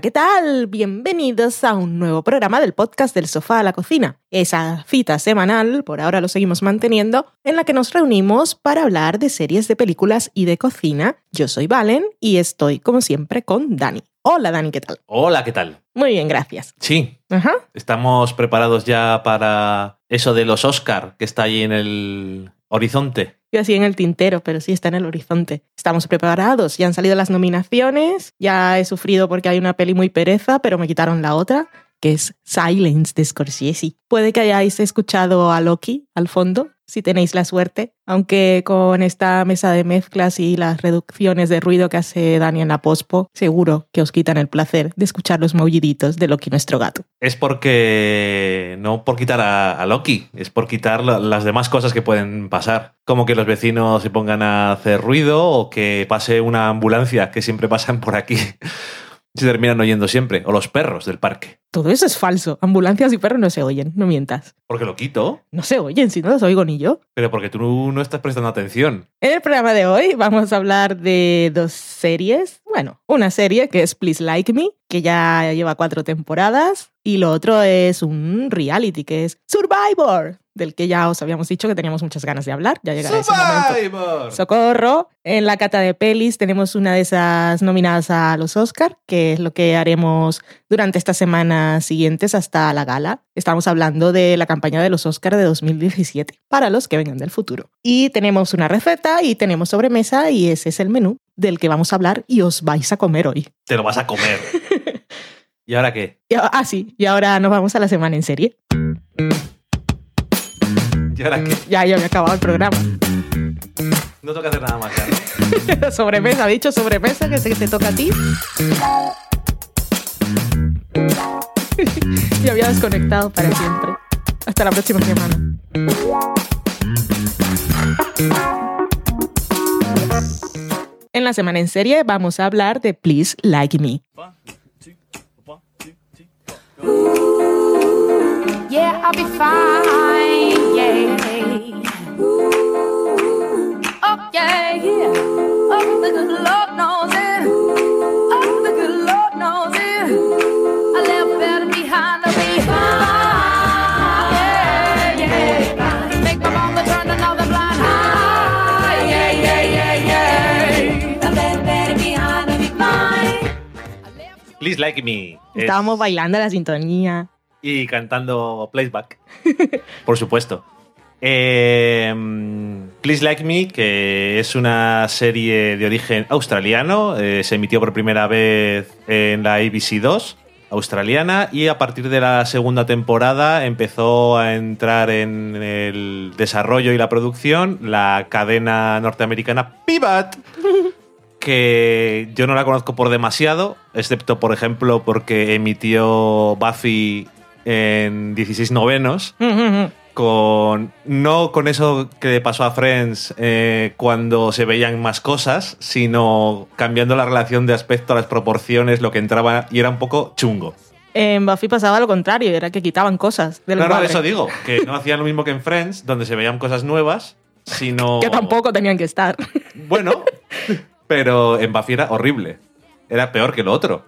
Hola, ¿qué tal? Bienvenidos a un nuevo programa del podcast del sofá a la cocina. Esa cita semanal, por ahora lo seguimos manteniendo, en la que nos reunimos para hablar de series de películas y de cocina. Yo soy Valen y estoy, como siempre, con Dani. Hola, Dani, ¿qué tal? Hola, ¿qué tal? Muy bien, gracias. Sí, Ajá. estamos preparados ya para eso de los Oscar que está ahí en el horizonte. Yo así en el tintero, pero sí está en el horizonte. Estamos preparados, ya han salido las nominaciones, ya he sufrido porque hay una peli muy pereza, pero me quitaron la otra, que es Silence de Scorsese. Puede que hayáis escuchado a Loki al fondo, si tenéis la suerte, aunque con esta mesa de mezclas y las reducciones de ruido que hace Dani en la pospo, seguro que os quitan el placer de escuchar los maulliditos de Loki nuestro gato. Es porque no por quitar a, Loki, es por quitar la- las demás cosas que pueden pasar. Como que los vecinos se pongan a hacer ruido o que pase una ambulancia que siempre pasan por aquí. Se terminan oyendo siempre. O los perros del parque. Todo eso es falso. Ambulancias y perros no se oyen, no mientas. Porque lo quito, No se oyen, si no los oigo ni yo. pero porque tú no estás prestando atención. En el programa de hoy vamos a hablar de dos series. Bueno, una serie que es Please Like Me, que ya lleva cuatro temporadas, y lo otro es un reality que es Survivor, del que ya os habíamos dicho que teníamos muchas ganas de hablar. Ya llegará ese momento. Socorro. En la cata de pelis tenemos una de esas nominadas a los Oscar, que es lo que haremos durante estas semanas siguientes hasta la gala. Estamos hablando de la campaña de los Oscar de 2017, para los que vengan del futuro. Y tenemos una receta y tenemos sobremesa y ese es el menú del que vamos a hablar y os vais a comer hoy. Te lo vas a comer. ¿Y ahora qué? Y- Ah, sí, y ahora nos vamos a la semana en serie. ¿Y ahora qué? Ya, ya me ha acabado el programa. No toca hacer nada más ya, ha dicho sobremesa que se te toca a ti. y había desconectado para siempre. Hasta la próxima semana. En la semana en serie vamos a hablar de Please Like Me. Yeah, I'll be fine. Yeah. Oh, yeah, yeah. Oh, the good Lord knows it. Oh, the good Lord knows it. I left better behind to be fine. Yeah, yeah. Make my mama turn another blind eye. Yeah, yeah, yeah, yeah. I left better behind to be fine. Please Like Me. Es- Estábamos bailando la sintonía. Y cantando playback. Por supuesto. Eh, Please Like Me, que es una serie de origen australiano, eh, se emitió por primera vez en la ABC 2 australiana y a partir de la segunda temporada empezó a entrar en el desarrollo y la producción la cadena norteamericana Pivot que yo no la conozco por demasiado, excepto, por ejemplo, porque emitió Buffy en 16 novenos, con no con eso que le pasó a Friends eh, cuando se veían más cosas, sino cambiando la relación de aspecto, las proporciones, lo que entraba, y era un poco chungo. En Buffy pasaba lo contrario, era que quitaban cosas no, cuadro. eso digo, que no hacían lo mismo que en Friends, donde se veían cosas nuevas, sino... Que tampoco tenían que estar. Bueno, pero en Buffy era horrible. Era peor que lo otro.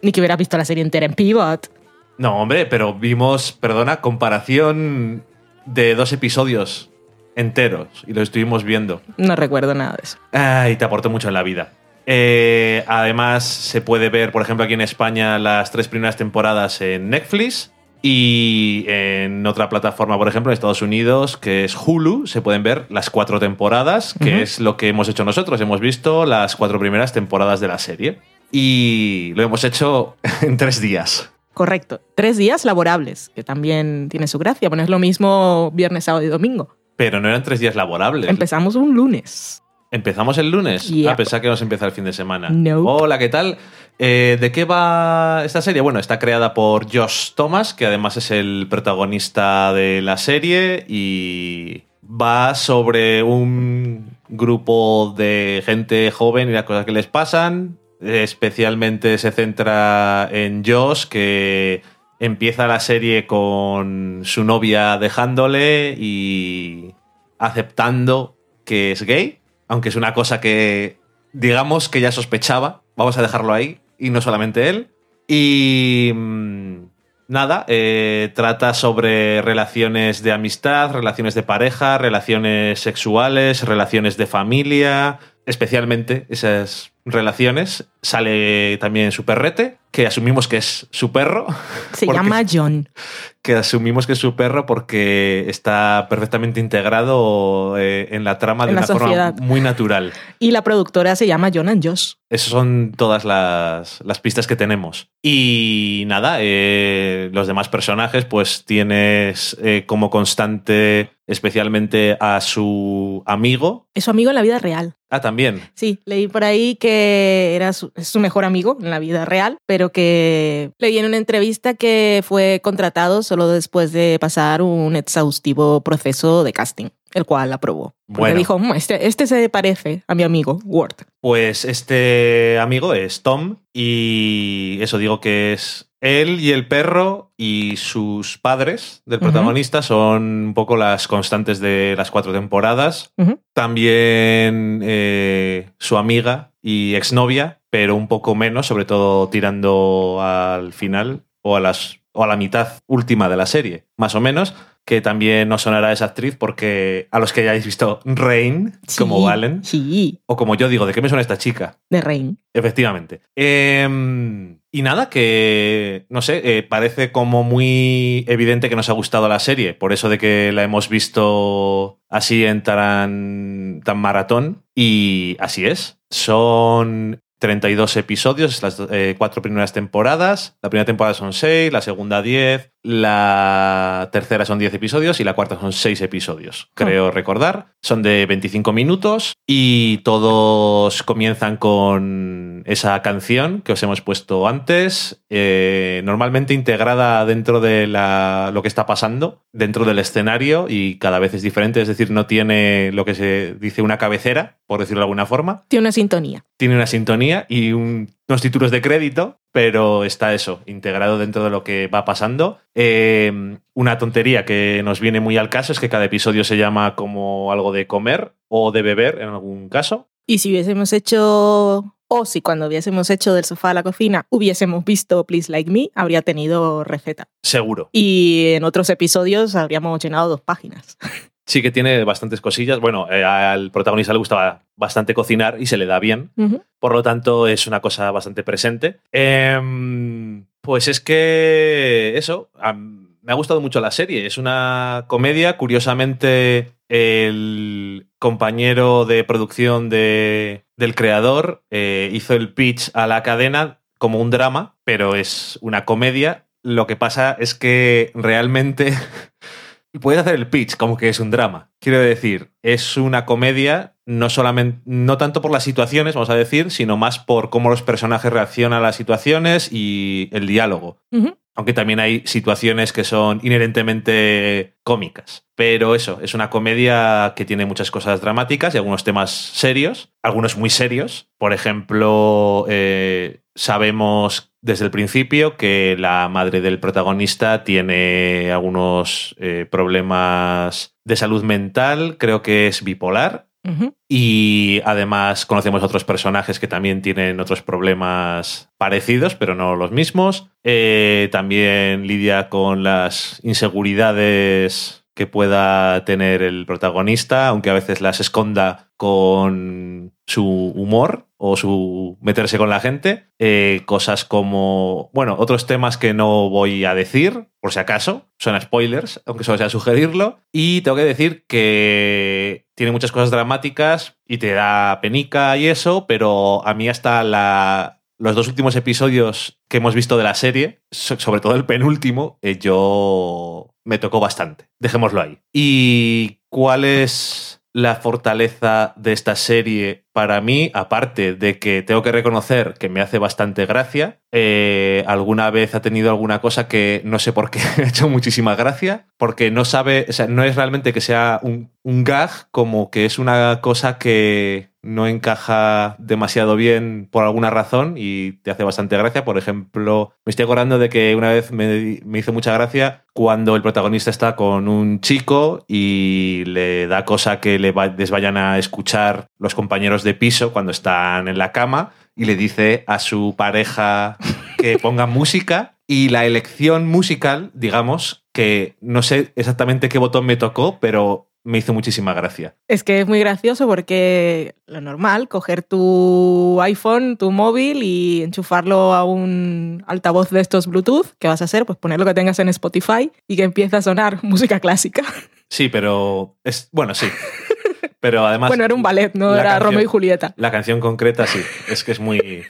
Ni que hubiera visto la serie entera en Pivot. No, hombre, pero vimos, perdona, comparación de dos episodios enteros y lo estuvimos viendo. No recuerdo nada de eso. Ay, te aportó mucho en la vida. Eh, además, se puede ver, por ejemplo, aquí en España las tres primeras temporadas en Netflix y en otra plataforma, por ejemplo, en Estados Unidos, que es Hulu, se pueden ver las cuatro temporadas, que es lo que hemos hecho nosotros. Hemos visto las cuatro primeras temporadas de la serie y lo hemos hecho en tres días. Correcto. Tres días laborables, que también tiene su gracia. Bueno, es lo mismo viernes, sábado y domingo. Pero no eran tres días laborables. Empezamos un lunes. ¿Empezamos el lunes? A pesar que nos empieza el fin de semana. Nope. Hola, ¿qué tal? Eh, ¿De qué va esta serie? Bueno, está creada por Josh Thomas, que además es el protagonista de la serie y va sobre un grupo de gente joven y las cosas que les pasan. Especialmente se centra en Josh, que empieza la serie con su novia dejándole y aceptando que es gay, aunque es una cosa que digamos que ya sospechaba, vamos a dejarlo ahí, y no solamente él. Y mm, nada, eh, trata sobre relaciones de amistad, relaciones de pareja, relaciones sexuales, relaciones de familia, especialmente esas relaciones. Sale también su perrete, que asumimos que es su perro. Se porque- llama John. que asumimos que es su perro porque está perfectamente integrado eh, en la trama de la una forma muy natural. Y la productora se llama John and Josh. Esas son todas las, las pistas que tenemos. Y nada, eh, los demás personajes, pues tienes eh, como constante especialmente a su amigo. Es su amigo en la vida real. Ah, también. Sí, leí por ahí que era su, su mejor amigo en la vida real, pero que leí en una entrevista que fue contratado solo después de pasar un exhaustivo proceso de casting, el cual aprobó. Porque Bueno. dijo, "Mm, este, este se parece a mi amigo, Ward. Pues este amigo es Tom y eso digo que es él y el perro y sus padres del protagonista son un poco las constantes de las cuatro temporadas. También eh, su amiga y exnovia, pero un poco menos, sobre todo tirando al final o a, las, o a la mitad última de la serie, más o menos, que también nos sonará esa actriz porque a los que hayáis visto Rain, como Valen, Sí, o como yo digo, ¿de qué me suena esta chica? de Rain. Efectivamente. Em, y nada, que no sé, eh, parece como muy evidente que nos ha gustado la serie, por eso de que la hemos visto así en tan, tan maratón. Y así es. Son 32 episodios, las eh, cuatro primeras temporadas. La primera temporada son 6, la segunda 10, la tercera son 10 episodios y la cuarta son 6 episodios, creo recordar. Son de 25 minutos y todos comienzan con esa canción que os hemos puesto antes, eh, normalmente integrada dentro de la- lo que está pasando, dentro del escenario y cada vez es diferente, es decir, no tiene lo que se dice una cabecera, por decirlo de alguna forma Tiene una sintonía. tiene una sintonía y un- unos títulos de crédito, pero está eso, integrado dentro de lo que va pasando. Eh, una tontería que nos viene muy al caso es que cada episodio se llama como algo de comer o de beber en algún caso. Y si hubiésemos hecho, o si cuando hubiésemos hecho del sofá a la cocina hubiésemos visto Please Like Me, habría tenido receta. Seguro. Y en otros episodios habríamos llenado dos páginas. Sí que tiene bastantes cosillas. Bueno, eh, al protagonista le gustaba bastante cocinar y se le da bien. Por lo tanto, es una cosa bastante presente. Em, pues es que eso, me ha gustado mucho la serie. Es una comedia. Curiosamente, el compañero de producción de- del creador eh, hizo el pitch a la cadena como un drama, pero es una comedia. Lo que pasa es que realmente puedes hacer el pitch como que es un drama. Quiero decir, es una comedia no solamente no tanto por las situaciones, vamos a decir, sino más por cómo los personajes reaccionan a las situaciones y el diálogo. Aunque también hay situaciones que son inherentemente cómicas. Pero eso, es una comedia que tiene muchas cosas dramáticas y algunos temas serios, algunos muy serios. Por ejemplo, eh, sabemos desde el principio que la madre del protagonista tiene algunos eh, problemas de salud mental, creo que es bipolar. Y además conocemos otros personajes que también tienen otros problemas parecidos, pero no los mismos. Eh, también lidia con las inseguridades que pueda tener el protagonista, aunque a veces las esconda con su humor o su meterse con la gente. Eh, cosas como, bueno, otros temas que no voy a decir, por si acaso, son spoilers, aunque solo sea sugerirlo. Y tengo que decir que tiene muchas cosas dramáticas y te da penica y eso, pero a mí hasta la, los dos últimos episodios que hemos visto de la serie, so- sobre todo el penúltimo, eh, yo me tocó bastante. Dejémoslo ahí. ¿Y cuál es la fortaleza de esta serie para mí? Aparte de que tengo que reconocer que me hace bastante gracia, eh, alguna vez ha tenido alguna cosa que no sé por qué ha hecho muchísima gracia, porque no sabe, o sea, no es realmente que sea un, un gag, como que es una cosa que no encaja demasiado bien por alguna razón y te hace bastante gracia. Por ejemplo, me estoy acordando de que una vez me, me hizo mucha gracia cuando el protagonista está con un chico y le da cosa que le va- les vayan a escuchar los compañeros de piso cuando están en la cama y le dice a su pareja que pongan música y la elección musical, digamos, que no sé exactamente qué botón me tocó, pero me hizo muchísima gracia. Es que es muy gracioso porque lo normal, coger tu iPhone, tu móvil y enchufarlo a un altavoz de estos Bluetooth, ¿qué vas a hacer? Pues poner lo que tengas en Spotify y que empiece a sonar música clásica. Sí, pero es bueno, sí. Pero además bueno, era un ballet, no era canción- Romeo y Julieta. La canción concreta sí, es que es muy...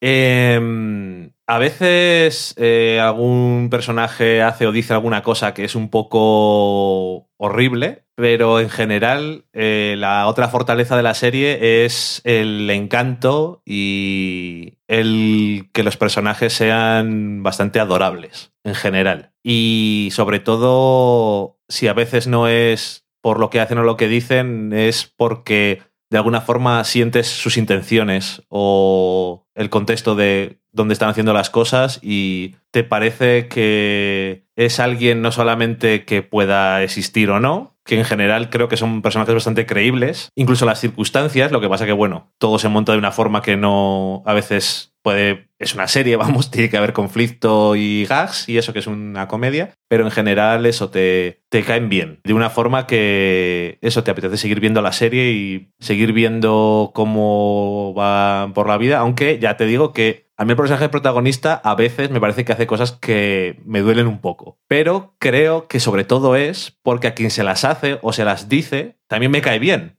Eh, a veces eh, algún personaje hace o dice alguna cosa que es un poco horrible, pero en general eh, la otra fortaleza de la serie es el encanto y el que los personajes sean bastante adorables en general. Y sobre todo, si a veces no es por lo que hacen o lo que dicen, es porque de alguna forma sientes sus intenciones o el contexto de dónde están haciendo las cosas y te parece que es alguien no solamente que pueda existir o no, que en general creo que son personajes bastante creíbles, incluso las circunstancias, lo que pasa que bueno, todo se monta de una forma que no a veces puede es una serie, vamos, tiene que haber conflicto y gags y eso que es una comedia, pero en general eso te, te caen bien, de una forma que eso te apetece seguir viendo la serie y seguir viendo cómo va por la vida, aunque ya te digo que a mí el personaje protagonista a veces me parece que hace cosas que me duelen un poco, pero creo que sobre todo es porque a quien se las hace o se las dice también me cae bien.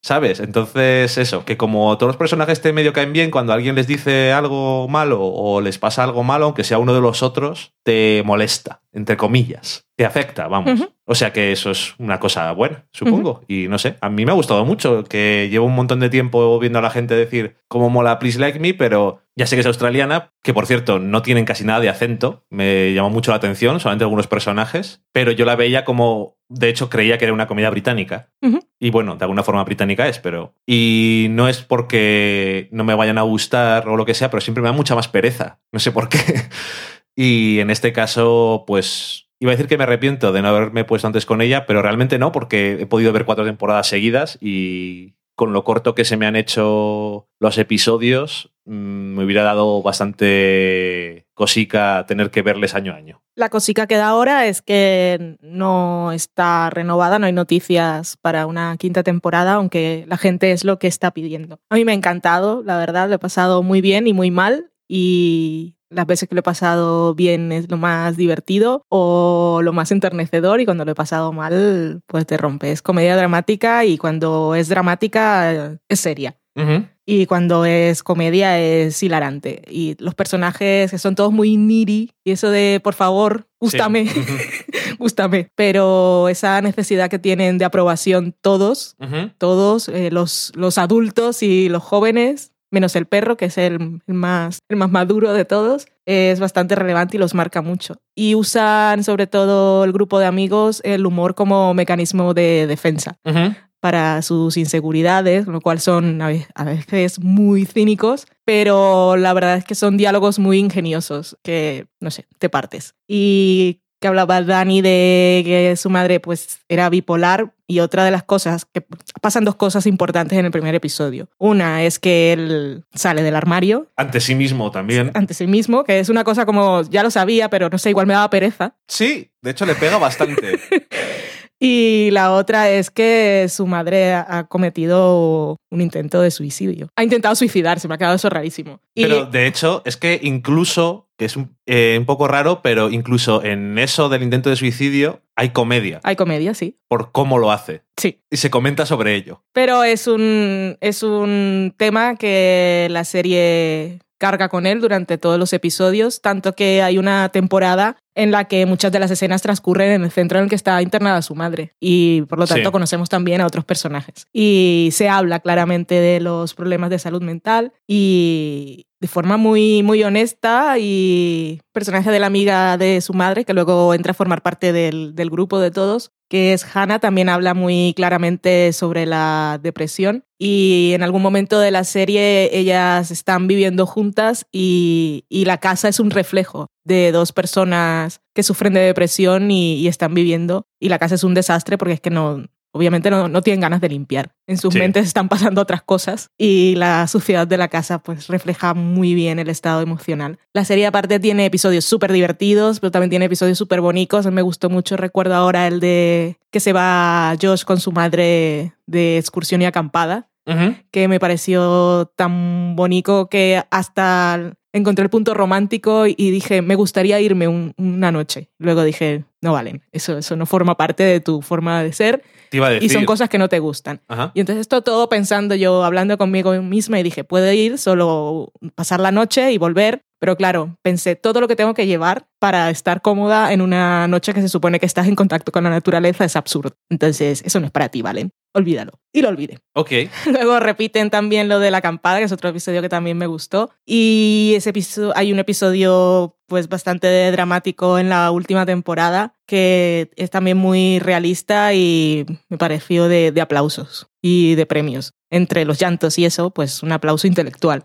¿Sabes? Entonces, eso, que como todos los personajes te medio caen bien, cuando alguien les dice algo malo o les pasa algo malo, aunque sea uno de los otros, te molesta, entre comillas. Te afecta, vamos. O sea que eso es una cosa buena, supongo. Y no sé, a mí me ha gustado mucho, que llevo un montón de tiempo viendo a la gente decir cómo mola Please Like Me, pero ya sé que es australiana, que por cierto no tienen casi nada de acento, me llamó mucho la atención, solamente algunos personajes, pero yo la veía como, de hecho creía que era una comedia británica. Y bueno, de alguna forma británica es, pero... Y no es porque no me vayan a gustar o lo que sea, pero siempre me da mucha más pereza. No sé por qué. Y en este caso, pues... Iba a decir que me arrepiento de no haberme puesto antes con ella, pero realmente no, porque he podido ver cuatro temporadas seguidas y con lo corto que se me han hecho los episodios, mm, me hubiera dado bastante cosica tener que verles año a año. La cosica que da ahora es que no está renovada, no hay noticias para una quinta temporada, aunque la gente es lo que está pidiendo. A mí me ha encantado, la verdad, lo he pasado muy bien y muy mal y las veces que lo he pasado bien es lo más divertido o lo más enternecedor y cuando lo he pasado mal pues te rompe. Es comedia dramática y cuando es dramática es seria. Y cuando es comedia es hilarante. Y los personajes que son todos muy needy. Y eso de, por favor, gústame, Sí. gústame. Pero esa necesidad que tienen de aprobación todos, todos, eh, los, los adultos y los jóvenes, menos el perro, que es el, el más, el más maduro de todos, es bastante relevante y los marca mucho. Y usan sobre todo el grupo de amigos el humor como mecanismo de defensa para sus inseguridades, lo cual son a veces muy cínicos, pero la verdad es que son diálogos muy ingeniosos, que, no sé, te partes. Y que hablaba Dani de que su madre pues era bipolar y otra de las cosas que pasan dos cosas importantes en el primer episodio. Una es que él sale del armario Ante sí mismo también. ante sí mismo, que es una cosa como ya lo sabía, pero no sé, igual me daba pereza. Sí, de hecho le pega bastante. Y la otra es que su madre ha cometido un intento de suicidio. Ha intentado suicidarse, me ha quedado eso rarísimo. Y Pero de hecho, es que incluso, que es un, eh, un poco raro, pero incluso en eso del intento de suicidio hay comedia hay comedia, sí. por cómo lo hace. Sí. Y se comenta sobre ello. Pero es un, es un tema que la serie carga con él durante todos los episodios, tanto que hay una temporada en la que muchas de las escenas transcurren en el centro en el que está internada su madre y por lo tanto Sí. conocemos también a otros personajes. Y se habla claramente de los problemas de salud mental y de forma muy, muy honesta y personaje de la amiga de su madre que luego entra a formar parte del, del grupo de todos que es Hannah, también habla muy claramente sobre la depresión. Y en algún momento de la serie ellas están viviendo juntas y, y la casa es un reflejo de dos personas que sufren de depresión y, y están viviendo. Y la casa es un desastre porque es que no obviamente no, no tienen ganas de limpiar. En sus Sí. mentes están pasando otras cosas y la suciedad de la casa pues refleja muy bien el estado emocional. La serie aparte tiene episodios súper divertidos, pero también tiene episodios súper bonitos. Me gustó mucho, recuerdo ahora el de que se va Josh con su madre de excursión y acampada que me pareció tan bonito que hasta encontré el punto romántico y dije, me gustaría irme un- una noche. Luego dije, no valen, eso, eso no forma parte de tu forma de ser Te iba a decir. y son cosas que no te gustan. Ajá. Y entonces esto todo pensando yo, hablando conmigo misma y dije, puedo ir, solo pasar la noche y volver. Pero claro, pensé todo lo que tengo que llevar para estar cómoda en una noche que se supone que estás en contacto con la naturaleza es absurdo. Entonces, eso no es para ti, ¿valen? Olvídalo. Y lo olvidé. Ok. Luego repiten también lo de la acampada, que es otro episodio que también me gustó. Y ese episodio, hay un episodio pues bastante dramático en la última temporada que es también muy realista y me pareció de, de aplausos y de premios. Entre los llantos y eso, pues un aplauso intelectual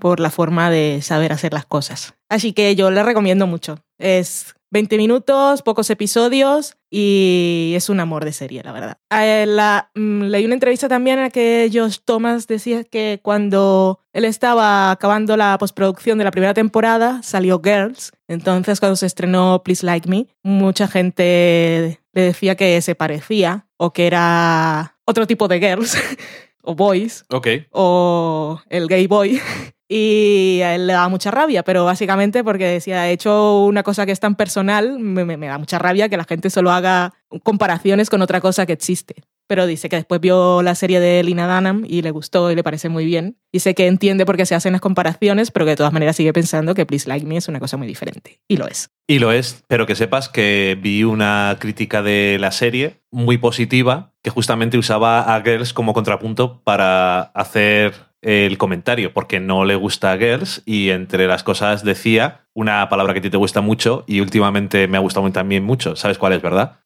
por la forma de saber hacer las cosas. Así que yo le recomiendo mucho. Es 20 minutos, pocos episodios y es un amor de serie, la verdad. Eh, la- mm, leí una entrevista también en la que Josh Thomas decía que cuando él estaba acabando la postproducción de la primera temporada, salió Girls. Entonces, cuando se estrenó Please Like Me, mucha gente le decía que se parecía o que era otro tipo de Girls o Boys Ok. o el gay boy. Y a él le daba mucha rabia, pero básicamente porque decía, he hecho una cosa que es tan personal, me, me- me da mucha rabia que la gente solo haga comparaciones con otra cosa que existe. Pero dice que después vio la serie de Lina Dunham y le gustó y le parece muy bien. Dice que entiende por qué se hacen las comparaciones, pero que de todas maneras sigue pensando que Please Like Me es una cosa muy diferente. Y lo es. Y lo es, pero que sepas que vi una crítica de la serie muy positiva que justamente usaba a Girls como contrapunto para hacer el comentario, porque no le gusta a Girls y entre las cosas decía una palabra que a ti te gusta mucho y últimamente me ha gustado también mucho. ¿Sabes cuál es, verdad?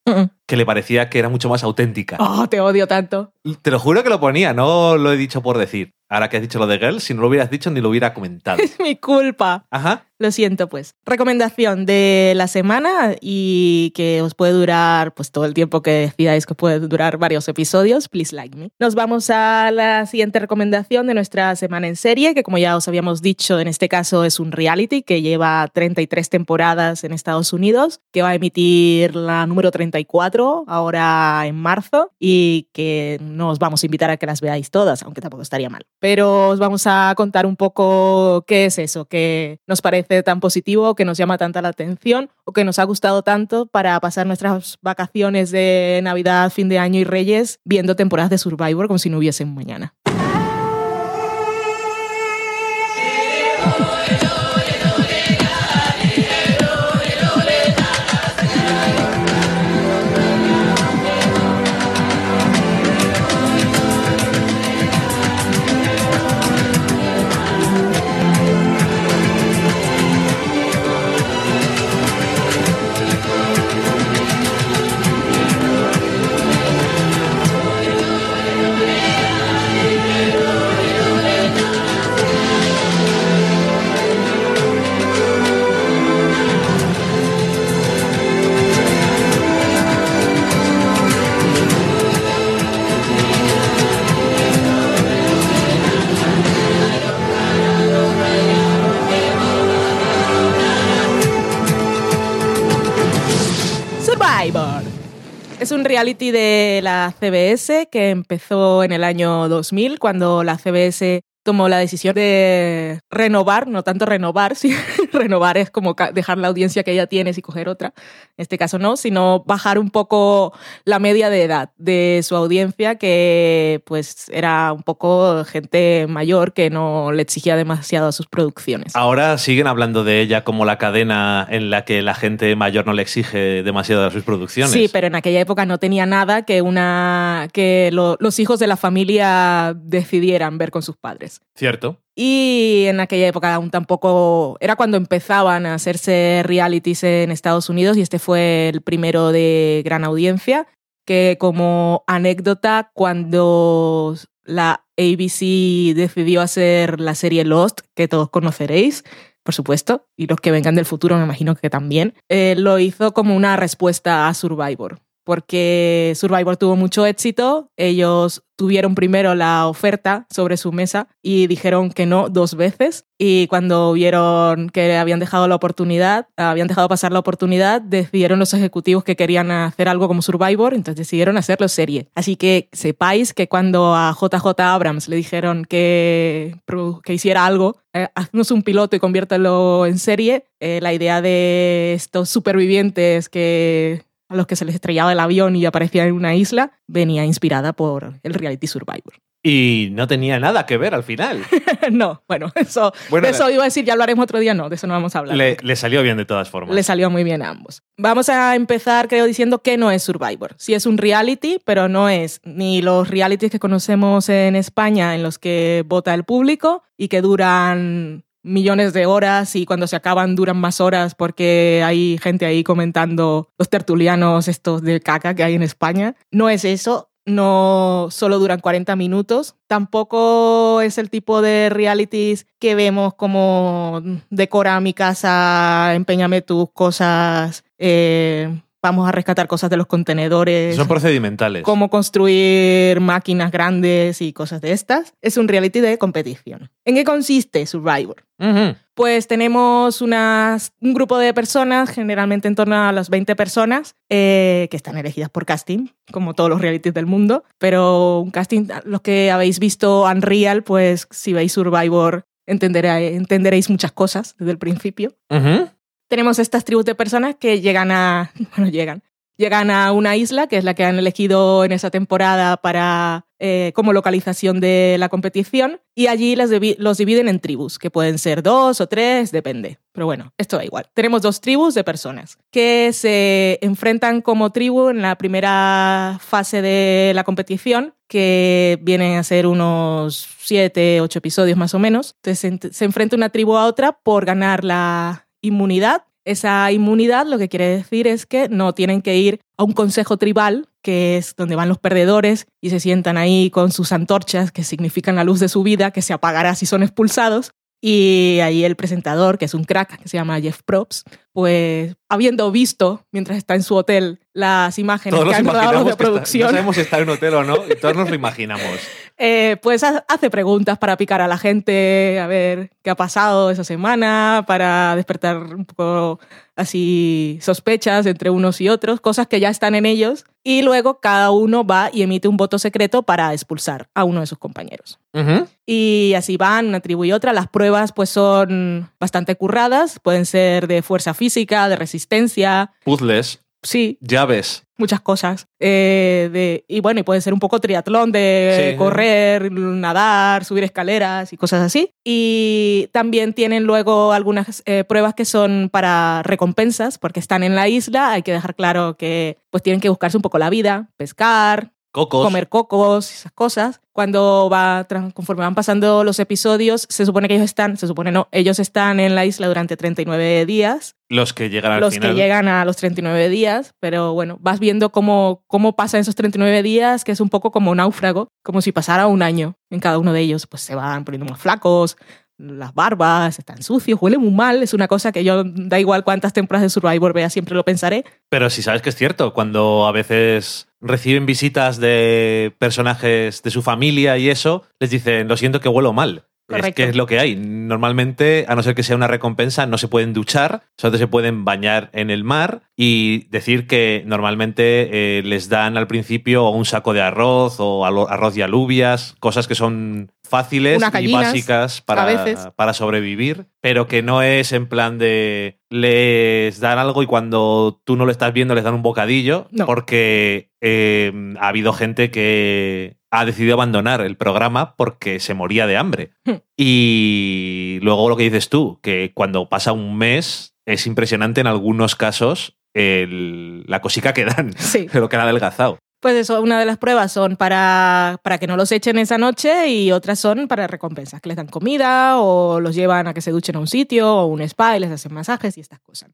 Que le parecía que era mucho más auténtica. Oh, te odio tanto. Te lo juro que lo ponía, no lo he dicho por decir. Ahora que has dicho lo de Girls, si no lo hubieras dicho ni lo hubiera comentado. Es mi culpa. Ajá. Lo siento, pues. Recomendación de la semana y que os puede durar pues todo el tiempo que decidáis que puede durar varios episodios. Please like me. Nos vamos a la siguiente recomendación de nuestra semana en serie, que como ya os habíamos dicho, en este caso es un reality que lleva 33 temporadas en Estados Unidos, que va a emitir la número 34 ahora en marzo y que no os vamos a invitar a que las veáis todas, aunque tampoco estaría mal. Pero os vamos a contar un poco qué es eso, que nos parece tan positivo, que nos llama tanta la atención o que nos ha gustado tanto para pasar nuestras vacaciones de Navidad, fin de año y Reyes viendo temporadas de Survivor como si no hubiese un mañana. Survivor. Es un reality de la CBS que empezó en el año 2000 cuando la CBS tomó la decisión de renovar, no tanto renovar, renovar es como dejar la audiencia que ya tienes y coger otra, en este caso no, sino bajar un poco la media de edad de su audiencia que pues era un poco gente mayor que no le exigía demasiado a sus producciones. Ahora siguen hablando de ella como la cadena en la que la gente mayor no le exige demasiado a sus producciones. Sí, pero en aquella época no tenía nada que una que lo- los hijos de la familia decidieran ver con sus padres. Cierto. Y en aquella época aún tampoco era cuando empezaban a hacerse realities en Estados Unidos y este fue el primero de gran audiencia, que como anécdota cuando la ABC decidió hacer la serie Lost, que todos conoceréis, por supuesto, y los que vengan del futuro me imagino que también, eh, lo hizo como una respuesta a Survivor porque Survivor tuvo mucho éxito. Ellos tuvieron primero la oferta sobre su mesa y dijeron que no dos veces. Y cuando vieron que habían dejado la oportunidad, habían dejado pasar la oportunidad, decidieron los ejecutivos que querían hacer algo como Survivor, entonces decidieron hacerlo serie. Así que sepáis que cuando a JJ Abrams le dijeron que, que hiciera algo, eh, haznos un piloto y conviértelo en serie, eh, la idea de estos supervivientes que a los que se les estrellaba el avión y aparecían en una isla, venía inspirada por el reality Survivor. Y no tenía nada que ver al final. no, bueno, eso, Bueno, de eso iba a decir, ya lo haremos otro día, no, de eso no vamos a hablar. Le, le salió bien de todas formas. Le salió muy bien a ambos. Vamos a empezar, creo, diciendo que no es Survivor. Sí es un reality, pero no es ni los realities que conocemos en España en los que vota el público y que duran millones de horas y cuando se acaban duran más horas porque hay gente ahí comentando los tertulianos estos de caca que hay en España. No es eso, no solo duran 40 minutos, tampoco es el tipo de realities que vemos como decora mi casa, empeñame tus cosas, eh, vamos a rescatar cosas de los contenedores. Son procedimentales. Cómo construir máquinas grandes y cosas de estas. Es un reality de competición. ¿En qué consiste Survivor? Ujú. Pues tenemos unas- un grupo de personas, generalmente en torno a las 20 personas, eh, que están elegidas por casting, como todos los realities del mundo. Pero un casting, los que habéis visto Unreal, pues si veis Survivor entenderé- entenderéis muchas cosas desde el principio. Ujú. Tenemos estas tribus de personas que llegan a. Bueno, llegan. Llegan a una isla, que es la que han elegido en esa temporada para eh, como localización de la competición, y allí divi- los dividen en tribus, que pueden ser dos o tres, depende. Pero bueno, esto da igual. Tenemos dos tribus de personas que se enfrentan como tribu en la primera fase de la competición, que vienen a ser unos siete, ocho episodios más o menos. Entonces se enfrenta una tribu a otra por ganar la inmunidad. Esa inmunidad lo que quiere decir es que no tienen que ir a un consejo tribal, que es donde van los perdedores y se sientan ahí con sus antorchas, que significan la luz de su vida, que se apagará si son expulsados. Y ahí el presentador, que es un crack, que se llama Jeff Probst, pues habiendo visto, mientras está en su hotel, las imágenes Todos que han rodado de está- producción, no sabemos si está en un hotel o no, y todos nos lo imaginamos. Eh, pues ha- hace preguntas para picar a la gente, a ver qué ha pasado esa semana, para despertar un poco así sospechas entre unos y otros, cosas que ya están en ellos, y luego cada uno va y emite un voto secreto para expulsar a uno de sus compañeros. Y así van una tribu y otra. Las pruebas pues son bastante curradas, pueden ser de fuerza física, de resistencia, Puzzles, sí, llaves. muchas cosas. Eh, de, y bueno, y puede ser un poco triatlón de Sí. correr, nadar, subir escaleras y cosas así. Y también tienen luego algunas eh, pruebas que son para recompensas, porque están en la isla, hay que dejar claro que pues tienen que buscarse un poco la vida, pescar, Cocos. comer cocos y esas cosas. Cuando va, conforme van pasando los episodios, se supone que ellos están, se supone no, ellos están en la isla durante 39 días, Los que llegan al los final. que llegan a los 39 días, pero bueno, vas viendo cómo, cómo pasan esos 39 días, que es un poco como náufrago, como si pasara un año en cada uno de ellos, pues se van poniendo más flacos, las barbas están sucios, huele muy mal, es una cosa que yo, da igual cuántas temporadas de Survivor vea, siempre lo pensaré. Pero si sabes que es cierto, cuando a veces reciben visitas de personajes de su familia y eso, les dicen, lo siento que huelo mal. Es que es lo que hay. Normalmente, a no ser que sea una recompensa, no se pueden duchar, solo se pueden bañar en el mar y decir que normalmente eh, les dan al principio un saco de arroz o arroz y alubias, cosas que son fáciles y básicas para, para sobrevivir, pero que no es en plan de les dan algo y cuando tú no lo estás viendo les dan un bocadillo, No. porque eh, ha habido gente que ha decidido abandonar el programa porque se moría de hambre. Hmm. Y luego lo que dices tú, que cuando pasa un mes es impresionante en algunos casos el- la cosica que dan, Sí. lo que han adelgazado. Pues eso, una de las pruebas son para, para que no los echen esa noche y otras son para recompensas, que les dan comida o los llevan a que se duchen a un sitio o un spa y les hacen masajes y estas cosas.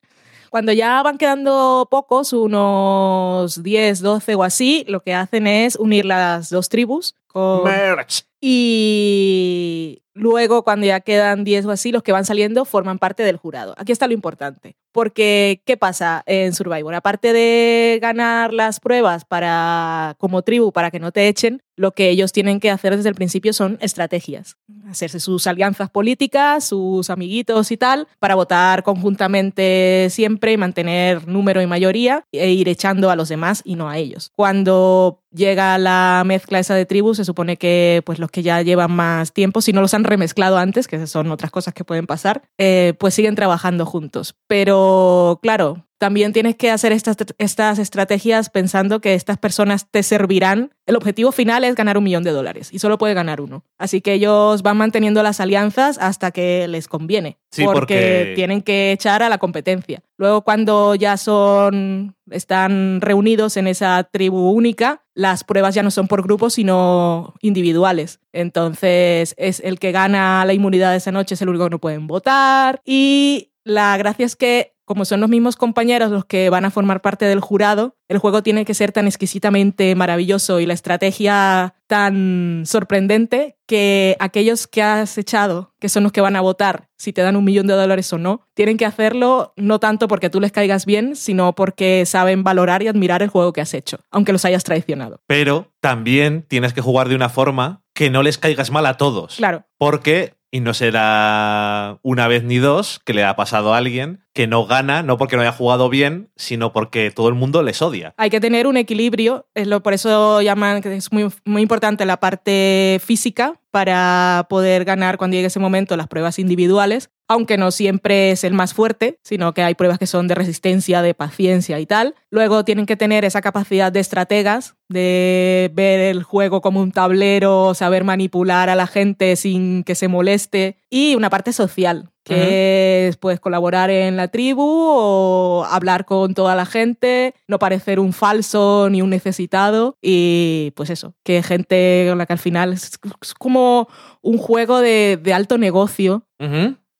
Cuando ya van quedando pocos, unos 10, 12 o así, lo que hacen es unir las dos tribus con, Merch. y luego, cuando ya quedan 10 o así, los que van saliendo forman parte del jurado. Aquí está lo importante. Porque, ¿qué pasa en Survivor? Aparte de ganar las pruebas para, como tribu para que no te echen, lo que ellos tienen que hacer desde el principio son estrategias. Hacerse sus alianzas políticas, sus amiguitos y tal, para votar conjuntamente siempre y mantener número y mayoría e ir echando a los demás y no a ellos. Cuando llega la mezcla esa de tribus, se supone que pues los que ya llevan más tiempo, si no los han remezclado antes, que son otras cosas que pueden pasar, eh, pues siguen trabajando juntos. Pero claro, también tienes que hacer estas, estas estrategias pensando que estas personas te servirán. El objetivo final es ganar un millón de dólares y solo puede ganar uno. Así que ellos van manteniendo las alianzas hasta que les conviene. Sí, porque, porque- tienen que echar a la competencia. Luego cuando ya son están reunidos en esa tribu única, las pruebas ya no son por grupos, sino individuales. Entonces, es el que gana la inmunidad de esa noche es el único que no pueden votar. Y la gracia es que, como son los mismos compañeros los que van a formar parte del jurado, el juego tiene que ser tan exquisitamente maravilloso y la estrategia tan sorprendente que aquellos que has echado, que son los que van a votar si te dan un millón de dólares o no, tienen que hacerlo no tanto porque tú les caigas bien, sino porque saben valorar y admirar el juego que has hecho, aunque los hayas traicionado. Pero también tienes que jugar de una forma que no les caigas mal a todos. Claro. Porque, y no será una vez ni dos, que le ha pasado a alguien que no gana, no porque no haya jugado bien, sino porque todo el mundo les odia. Hay que tener un equilibrio, es lo, por eso llaman que es muy, muy importante la parte física para poder ganar cuando llegue ese momento las pruebas individuales, aunque no siempre es el más fuerte, sino que hay pruebas que son de resistencia, de paciencia y tal. Luego tienen que tener esa capacidad de estrategas, de ver el juego como un tablero, saber manipular a la gente sin que se moleste, y una parte social, que es pues colaborar en la tribu o hablar con toda la gente, no parecer un falso ni un necesitado y pues eso, que gente con la que al final es, como un juego de, de alto negocio.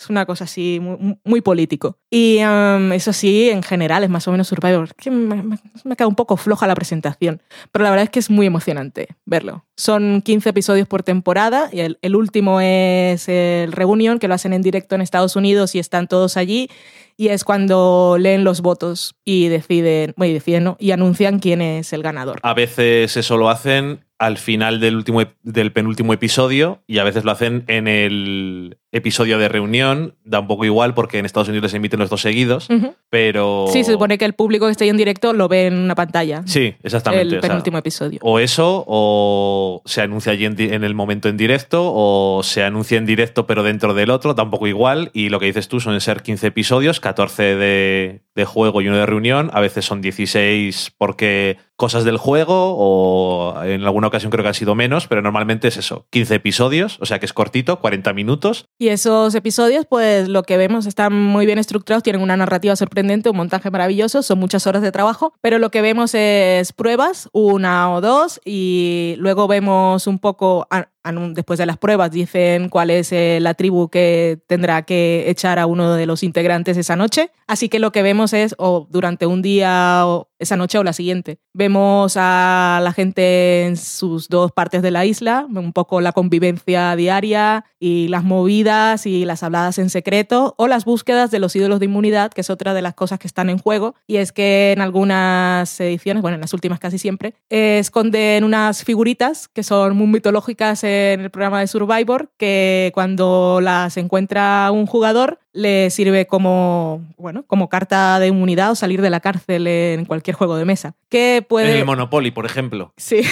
Es una cosa así muy, muy político. Y eso sí, en general es más o menos Survivor. Que me, me, me queda un poco floja la presentación, pero la verdad es que es muy emocionante verlo. Son 15 episodios por temporada y el, el último es el Reunion, que lo hacen en directo en Estados Unidos y están todos allí. Y es cuando leen los votos y deciden, bueno, y deciden, ¿no? Y anuncian quién es el ganador. A veces eso lo hacen al final del, último, del penúltimo episodio y a veces lo hacen en el episodio de reunión. Da un poco igual porque en Estados Unidos se emiten los dos seguidos, pero... Sí, se supone que el público que está ahí en directo lo ve en una pantalla. Sí, exactamente. el o sea, penúltimo episodio. O eso, o se anuncia allí en, en el momento en directo, o se anuncia en directo pero dentro del otro, tampoco igual. Y lo que dices tú suelen ser 15 episodios, 14 de, de juego y uno de reunión. A veces son 16 porque cosas del juego, o en alguna ocasión creo que han sido menos, pero normalmente es eso, 15 episodios, o sea que es cortito, 40 minutos. Y esos episodios, pues lo que vemos están muy bien estructurados, tienen una narrativa sorprendente, un montaje maravilloso, son muchas horas de trabajo, pero lo que vemos es pruebas, una o dos, y luego vemos un poco, a- anun- después de las pruebas, dicen cuál es eh, la tribu que tendrá que echar a uno de los integrantes esa noche. Así que lo que vemos es, o durante un día, o esa noche o la siguiente, vemos a la gente en sus dos partes de la isla, un poco la convivencia diaria y las movidas y las habladas en secreto, o las búsquedas de los ídolos de inmunidad, que es otra de las cosas que están en juego. Y es que en algunas ediciones, bueno, en las últimas casi siempre, eh, esconden unas figuritas que son muy mitológicas en el programa de Survivor, que cuando las encuentra un jugador le sirve como, bueno, como carta de inmunidad o salir de la cárcel en cualquier juego de mesa. Que puede... En el Monopoly, por ejemplo. Sí,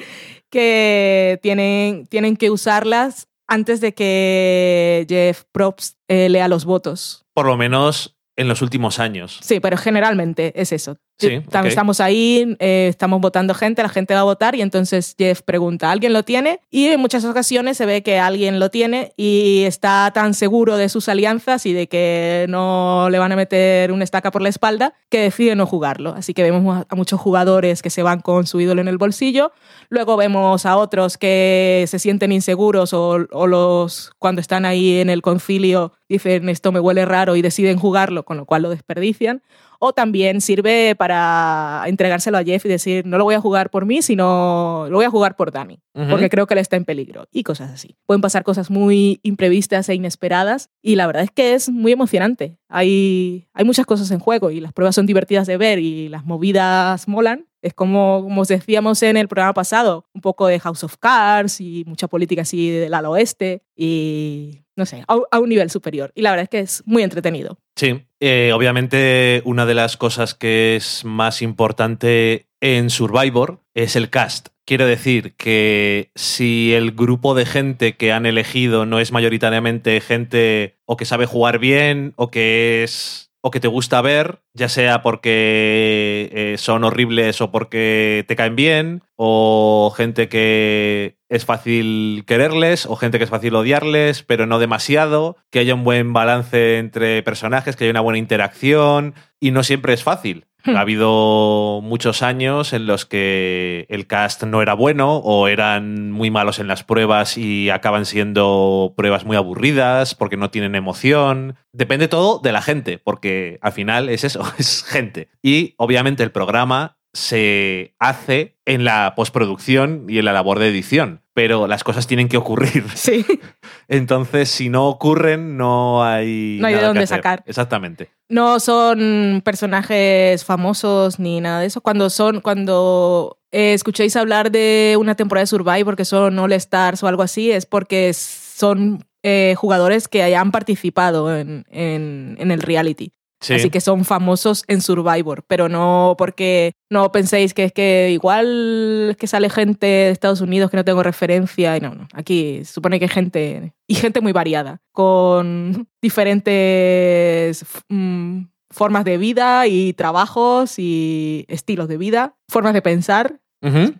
que tienen, tienen que usarlas antes de que Jeff Probst eh, lea los votos. Por lo menos en los últimos años. Sí, pero generalmente es eso. Sí, Tam- ok. Estamos ahí, eh, estamos votando gente, la gente va a votar y entonces Jeff pregunta, ¿alguien lo tiene? Y en muchas ocasiones se ve que alguien lo tiene y está tan seguro de sus alianzas y de que no le van a meter una estaca por la espalda que decide no jugarlo. Así que vemos a muchos jugadores que se van con su ídolo en el bolsillo. Luego vemos a otros que se sienten inseguros o, o los cuando están ahí en el concilio dicen esto me huele raro y deciden jugarlo, con lo cual lo desperdician O también sirve para entregárselo a Jeff y decir, no lo voy a jugar por mí, sino lo voy a jugar por Dani, porque creo que él está en peligro y cosas así. Pueden pasar cosas muy imprevistas e inesperadas y la verdad es que es muy emocionante. Hay, hay muchas cosas en juego y las pruebas son divertidas de ver y las movidas molan. Es como, como os decíamos en el programa pasado, un poco de House of Cards y mucha política así del al oeste y no sé, a, un nivel superior. Y la verdad es que es muy entretenido. Sí, eh, obviamente una de las cosas que es más importante en Survivor es el cast. Quiero decir que si el grupo de gente que han elegido no es mayoritariamente gente o que sabe jugar bien o que es o que te gusta ver, ya sea porque eh, son horribles o porque te caen bien, o gente que es fácil quererles, o gente que es fácil odiarles, pero no demasiado, que haya un buen balance entre personajes, que haya una buena interacción, y no siempre es fácil. Ha habido muchos años en los que el cast no era bueno o eran muy malos en las pruebas y acaban siendo pruebas muy aburridas porque no tienen emoción. Depende todo de la gente, porque al final es eso, es gente. Y obviamente el programa se hace en la postproducción y en la labor de edición, pero las cosas tienen que ocurrir. Sí. Entonces, si no ocurren, no hay... No hay de nada dónde sacar. Exactamente. No son personajes famosos ni nada de eso. Cuando son, cuando eh, escuchéis hablar de una temporada de Survivor que son All Stars o algo así, es porque son eh, jugadores que hayan participado en, en- en el reality. Sí. Así que son famosos en Survivor, pero no porque no penséis que es que igual que sale gente de Estados Unidos que no tengo referencia. Y no, no. Aquí se supone que hay gente y gente muy variada, con diferentes mm, formas de vida y trabajos y estilos de vida, formas de pensar,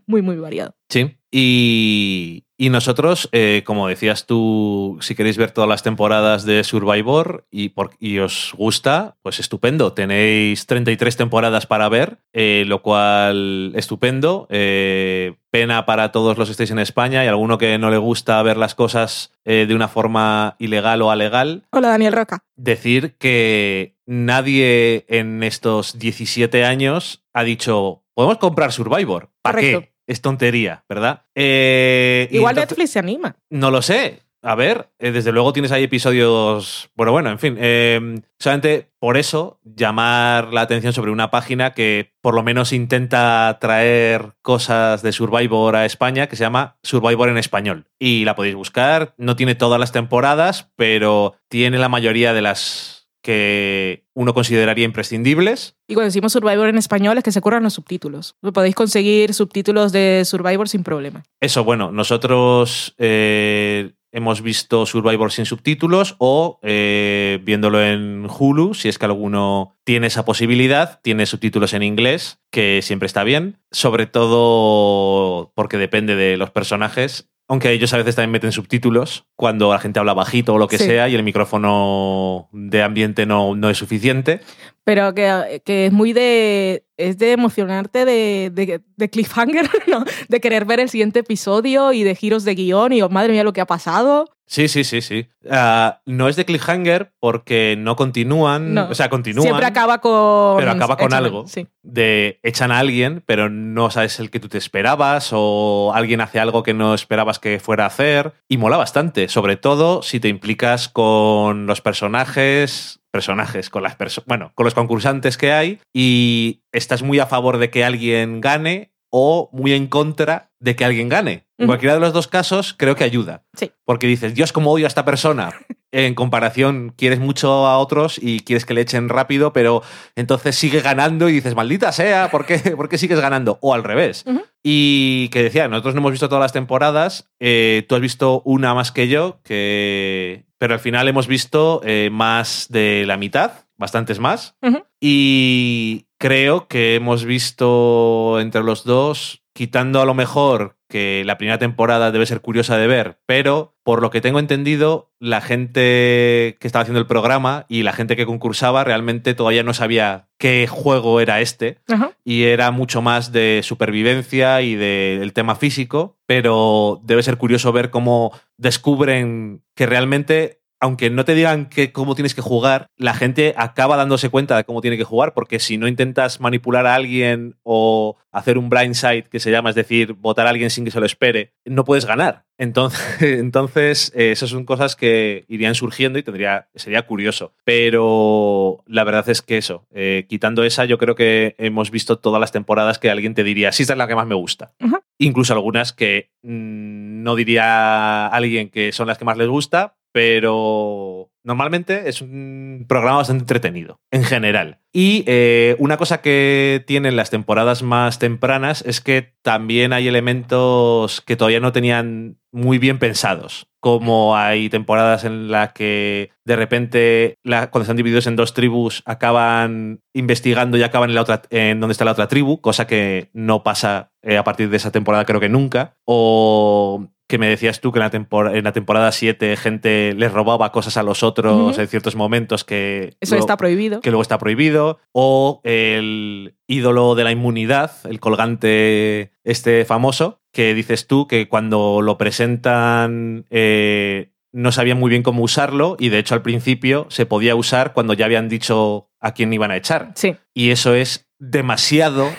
muy, muy variado. Sí. Y, y nosotros, eh, como decías tú, si queréis ver todas las temporadas de Survivor y, por- y os gusta, pues estupendo. Tenéis 33 temporadas para ver, eh, lo cual estupendo. Eh, pena para todos los que estéis en España y alguno que no le gusta ver las cosas eh, de una forma ilegal o alegal. Hola, Daniel Roca. Decir que nadie en estos 17 años ha dicho, podemos comprar Survivor. ¿Para Correcto. qué? Es tontería, ¿verdad? Eh, Igual entonces- Netflix se anima. no lo sé. A ver, eh, desde luego tienes ahí episodios. Bueno, bueno, en fin. eh, solamente por eso llamar la atención sobre una página que por lo menos intenta traer cosas de Survivor a España, que se llama Survivor en español. Y la podéis buscar. No tiene todas las temporadas, pero tiene la mayoría de las que uno consideraría imprescindibles. Y cuando decimos Survivor en español es que se curran los subtítulos. Podéis conseguir subtítulos de Survivor sin problema. Eso, bueno, nosotros eh, hemos visto Survivor sin subtítulos o eh, viéndolo en Hulu, si es que alguno tiene esa posibilidad, tiene subtítulos en inglés, que siempre está bien, sobre todo porque depende de los personajes. Aunque ellos a veces también meten subtítulos cuando la gente habla bajito o lo que Sí. sea y el micrófono de ambiente no, no es suficiente. Pero que, que es muy de. Es de emocionarte de, de, de cliffhanger, ¿no? De querer ver el siguiente episodio y de giros de guion y oh, madre mía lo que ha pasado. Sí, sí, sí, sí. Ah, no es de cliffhanger porque no continúan, No. o sea, continúan. Siempre acaba con. Pero acaba con algo. Sí. de echan a alguien, pero no sabes el que tú te esperabas, o alguien hace algo que no esperabas que fuera a hacer, y mola bastante, sobre todo si te implicas con los personajes, personajes, con las perso- bueno, con los concursantes que hay, y estás muy a favor de que alguien gane o muy en contra de que alguien gane. En cualquiera de los dos casos creo que ayuda. Sí. Porque dices, Dios, cómo odio a esta persona. En comparación, quieres mucho a otros y quieres que le echen rápido, pero entonces sigue ganando y dices, maldita sea, ¿por qué, por qué sigues ganando? O al revés. Y que decía, nosotros no hemos visto todas las temporadas, eh, tú has visto una más que yo, que... pero al final hemos visto eh, más de la mitad, bastantes más. Y creo que hemos visto entre los dos, quitando a lo mejor que la primera temporada debe ser curiosa de ver, pero por lo que tengo entendido, la gente que estaba haciendo el programa y la gente que concursaba realmente todavía no sabía qué juego era este Ajá. y era mucho más de supervivencia y del tema físico, pero debe ser curioso ver cómo descubren que realmente aunque no te digan que cómo tienes que jugar, la gente acaba dándose cuenta de cómo tiene que jugar, porque si no intentas manipular a alguien o hacer un blindside, que se llama, es decir, votar a alguien sin que se lo espere, no puedes ganar. Entonces, entonces eh, esas son cosas que irían surgiendo y tendría, sería curioso. Pero la verdad es que eso, eh, quitando esa, yo creo que hemos visto todas las temporadas que alguien te diría, sí, esta es la que más me gusta. Incluso algunas que mm, no diría alguien que son las que más les gusta, pero normalmente es un programa bastante entretenido, en general. Y eh, una cosa que tienen las temporadas más tempranas es que también hay elementos que todavía no tenían muy bien pensados. Como hay temporadas en las que de repente, la- cuando están divididos en dos tribus, acaban investigando y acaban en, la otra, en donde está la otra tribu, cosa que no pasa eh, a partir de esa temporada, creo que nunca. O que me decías tú que en la, tempor- en la temporada 7 gente les robaba cosas a los otros en ciertos momentos que... Eso luego- está prohibido. que luego está prohibido, o el ídolo de la inmunidad, el colgante este famoso, que dices tú que cuando lo presentan eh, no sabían muy bien cómo usarlo y de hecho al principio se podía usar cuando ya habían dicho a quién iban a echar. Sí. Y eso es demasiado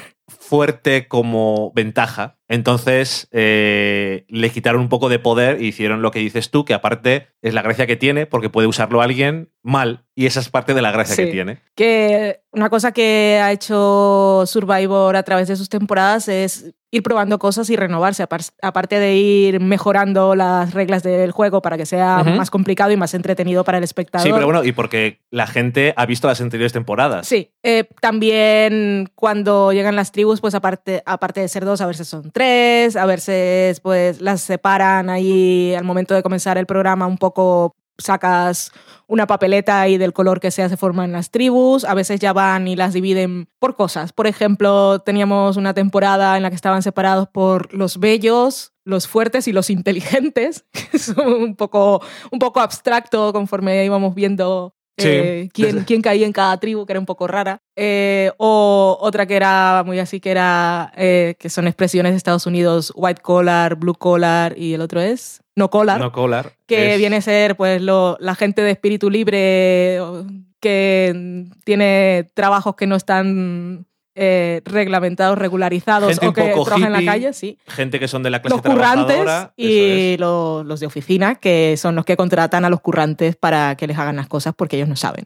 fuerte como ventaja. Entonces eh, le quitaron un poco de poder y hicieron lo que dices tú, que aparte es la gracia que tiene porque puede usarlo alguien mal y esa es parte de la gracia Sí. que tiene. Que una cosa que ha hecho Survivor a través de sus temporadas es ir probando cosas y renovarse, apar- aparte de ir mejorando las reglas del juego para que sea más complicado y más entretenido para el espectador. Sí, pero bueno, y porque la gente ha visto las anteriores temporadas. Sí, eh, también cuando llegan las tribus, pues aparte, aparte de ser dos, a veces son tres, a veces pues las separan ahí al momento de comenzar el programa un poco sacas una papeleta y del color que sea se forman las tribus, a veces ya van y las dividen por cosas. Por ejemplo, teníamos una temporada en la que estaban separados por los bellos, los fuertes y los inteligentes, que es un poco, un poco abstracto conforme íbamos viendo Sí. eh, quién, quién caía en cada tribu, que era un poco rara. Eh, o otra que era muy así, que era, eh, que son expresiones de Estados Unidos, white collar, blue collar y el otro es no collar, No collar. que es- viene a ser pues lo- la gente de espíritu libre que tiene trabajos que no están eh, reglamentados, regularizados Gente o que trabajan en la calle, sí Gente que son de la clase los currantes y es. los de oficina, que son los que contratan a los currantes para que les hagan las cosas porque ellos no saben.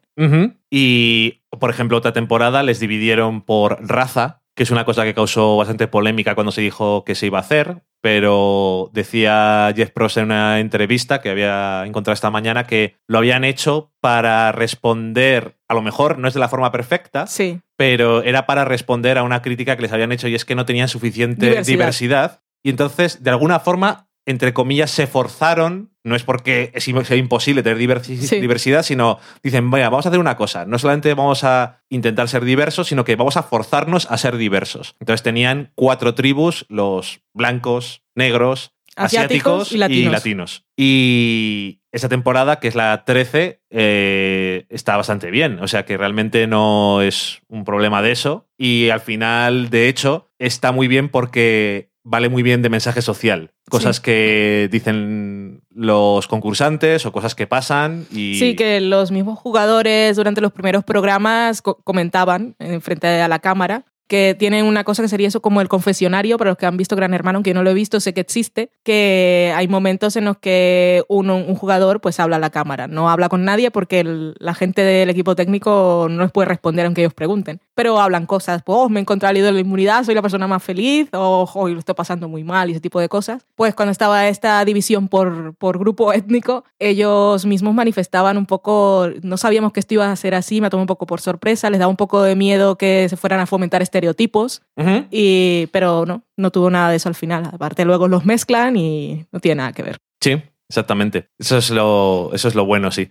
Y, por ejemplo, otra temporada les dividieron por raza, que es una cosa que causó bastante polémica cuando se dijo que se iba a hacer, pero decía Jeff Prost en una entrevista que había encontrado esta mañana que lo habían hecho para responder, a lo mejor no es de la forma perfecta, Sí, pero era para responder a una crítica que les habían hecho y es que no tenían suficiente Diversidad. diversidad. Y entonces, de alguna forma, entre comillas, se forzaron, no es porque sea imposible tener diversi- Sí. diversidad, sino dicen, vaya, vamos a hacer una cosa, no solamente vamos a intentar ser diversos, sino que vamos a forzarnos a ser diversos. Entonces tenían cuatro tribus, los blancos, negros, Asiáticos asiáticos, y latinos. latinos. Y esa temporada, que es la 13, eh, está bastante bien. O sea que realmente no es un problema de eso. Y al final, de hecho, está muy bien porque vale muy bien de mensaje social. Cosas Sí. que dicen los concursantes o cosas que pasan. Y... sí, que los mismos jugadores durante los primeros programas co- comentaban en frente a la cámara que tienen una cosa que sería eso como el confesionario, para los que han visto Gran Hermano, aunque yo no lo he visto, sé que existe, que hay momentos en los que un jugador pues habla a la cámara, no habla con nadie porque el- la gente del equipo técnico no les puede responder aunque ellos pregunten, pero hablan cosas, pues oh, me he encontrado el de la inmunidad, soy la persona más feliz, o hoy lo estoy pasando muy mal y ese tipo de cosas. Pues cuando estaba esta división por, por grupo étnico, ellos mismos manifestaban un poco, no sabíamos que esto iba a ser así, me tomó un poco por sorpresa, les daba un poco de miedo que se fueran a fomentar estereotipos, y, pero no, no tuvo nada de eso al final. Aparte luego los mezclan y no tiene nada que ver. Sí, exactamente. Eso es lo, eso es lo bueno, sí.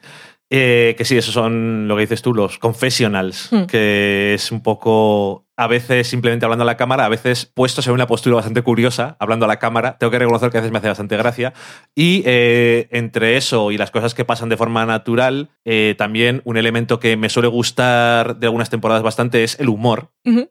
Eh, que sí, esos son lo que dices tú, los confessionals, Hmm. que es un poco a veces simplemente hablando a la cámara, a veces puestos en una postura bastante curiosa, hablando a la cámara. Tengo que reconocer que a veces me hace bastante gracia. Y eh, entre eso y las cosas que pasan de forma natural, eh, también un elemento que me suele gustar de algunas temporadas bastante es el humor,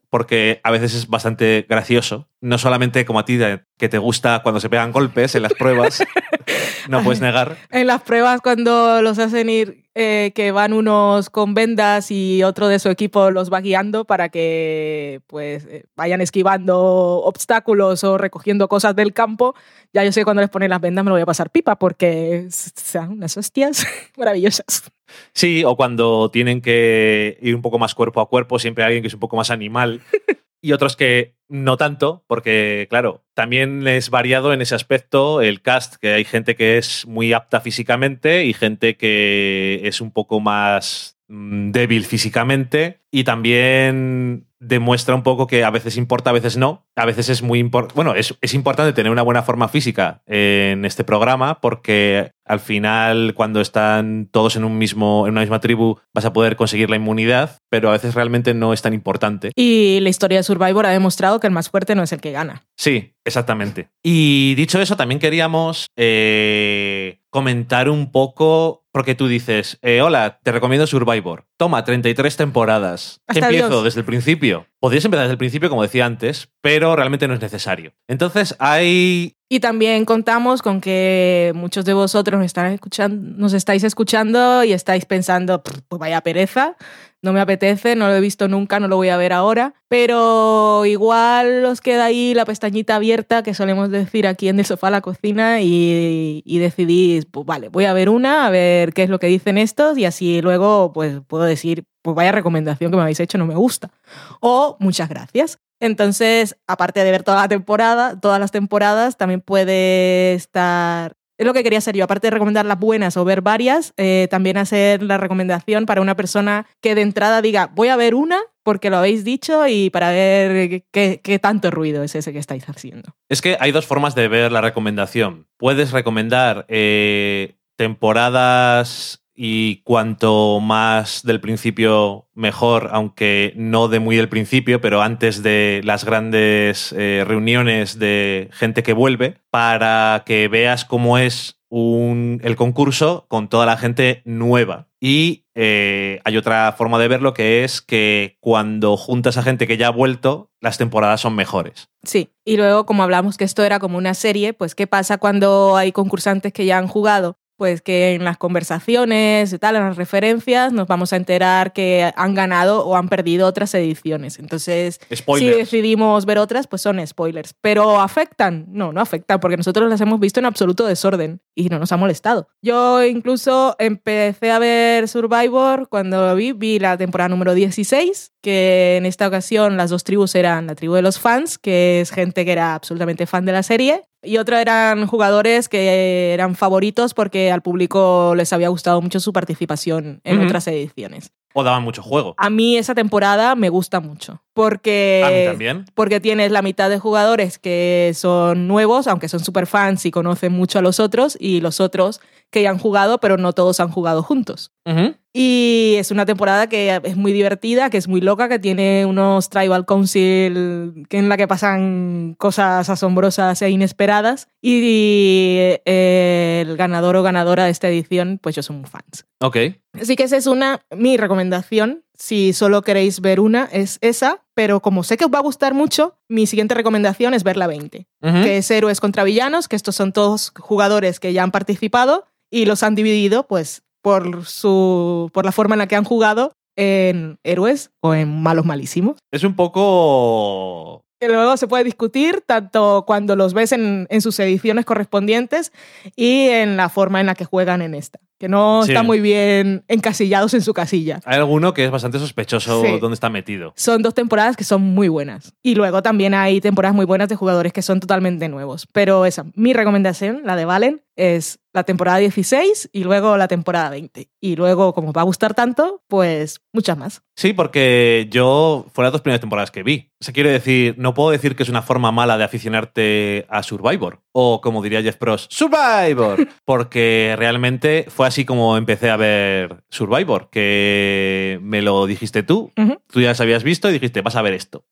porque a veces es bastante gracioso. No solamente como a ti, que te gusta cuando se pegan golpes en las pruebas, no puedes negar. En las pruebas cuando los hacen ir, eh, que van unos con vendas y otro de su equipo los va guiando para que pues eh, vayan esquivando obstáculos o recogiendo cosas del campo, ya yo sé que cuando les ponen las vendas me lo voy a pasar pipa porque s- sean unas hostias maravillosas. Sí, o cuando tienen que ir un poco más cuerpo a cuerpo, siempre hay alguien que es un poco más animal. Y otros que no tanto, porque claro, también es variado en ese aspecto el cast, que hay gente que es muy apta físicamente y gente que es un poco más mm, débil físicamente. Y también demuestra un poco que a veces importa, a veces no. A veces es muy importante, bueno, es, es importante tener una buena forma física en este programa porque al final cuando están todos en un mismo en una misma tribu vas a poder conseguir la inmunidad, pero a veces realmente no es tan importante. Y la historia de Survivor ha demostrado que el más fuerte no es el que gana. Sí, exactamente. Y dicho eso, también queríamos eh, comentar un poco, porque tú dices, eh, hola, te recomiendo Survivor. Toma, 33 temporadas. ¿Qué Hasta empiezo Dios. desde el principio? Podrías empezar desde el principio, como decía antes, pero realmente no es necesario. Entonces, hay... Y también contamos con que muchos de vosotros nos, están escuchando, nos estáis escuchando y estáis pensando, "Pff, pues vaya pereza, no me apetece, no lo he visto nunca, no lo voy a ver ahora. Pero igual os queda ahí la pestañita abierta que solemos decir aquí en el sofá a la cocina y, y decidís, pues vale, voy a ver una, a ver qué es lo que dicen estos y así luego pues puedo decir, pues vaya recomendación que me habéis hecho, no me gusta. O muchas gracias. Entonces, aparte de ver toda la temporada, todas las temporadas, también puede estar. Es lo que quería hacer yo, aparte de recomendar las buenas o ver varias, eh, también hacer la recomendación para una persona que de entrada diga, voy a ver una porque lo habéis dicho y para ver qué, tanto ruido es ese que estáis haciendo. Es que hay dos formas de ver la recomendación. Puedes recomendar eh, temporadas y cuanto más del principio mejor, aunque no de muy del principio, pero antes de las grandes eh, reuniones de gente que vuelve, para que veas cómo es un- el concurso con toda la gente nueva. Y eh, hay otra forma de verlo que es que cuando juntas a gente que ya ha vuelto, las temporadas son mejores. Sí, y luego como hablamos que esto era como una serie, pues ¿qué pasa cuando hay concursantes que ya han jugado? Pues que en las conversaciones y tal, en las referencias, nos vamos a enterar que han ganado o han perdido otras ediciones. Entonces, Spoilers. si decidimos ver otras, pues son spoilers. ¿Pero afectan? No, no afectan, porque nosotros las hemos visto en absoluto desorden y no nos ha molestado. Yo incluso empecé a ver Survivor cuando lo vi, vi la temporada número 16, que en esta ocasión las dos tribus eran la tribu de los fans, que es gente que era absolutamente fan de la serie, y otra eran jugadores que eran favoritos porque al público les había gustado mucho su participación en otras ediciones. O daban mucho juego. A mí esa temporada me gusta mucho, porque A mí también. porque tienes la mitad de jugadores que son nuevos, aunque son super fans y conocen mucho a los otros, y los otros que ya han jugado, pero no todos han jugado juntos. Ujú. Y es una temporada que es muy divertida, que es muy loca, que tiene unos Tribal Council en la que pasan cosas asombrosas e inesperadas. Y eh, el ganador o ganadora de esta edición, pues yo son muy fans. Ok. Así que esa es una, mi recomendación. Si solo queréis ver una, es esa. Pero como sé que os va a gustar mucho, mi siguiente recomendación es ver la 20, Ujú. que es Héroes contra Villanos, que estos son todos jugadores que ya han participado y los han dividido, pues, por, su, por la forma en la que han jugado en héroes o en malos malísimos. Es un poco. Que luego se puede discutir tanto cuando los ves en, en sus ediciones correspondientes y en la forma en la que juegan en esta, que no Sí. están muy bien encasillados en su casilla. Hay alguno que es bastante sospechoso Sí. dónde está metido. Son dos temporadas que son muy buenas. Y luego también hay temporadas muy buenas de jugadores que son totalmente nuevos. Pero esa, mi recomendación, la de Valen, es la temporada 16 y luego la temporada 20. Y luego, como va a gustar tanto, pues muchas más. Sí, porque yo fue las dos primeras temporadas que vi. O sea, quiere decir, no puedo decir que es una forma mala de aficionarte a Survivor. O como diría Jeff Pross, Survivor, porque realmente fue así como empecé a ver Survivor, que me lo dijiste tú, tú ya las habías visto y dijiste, vas a ver esto.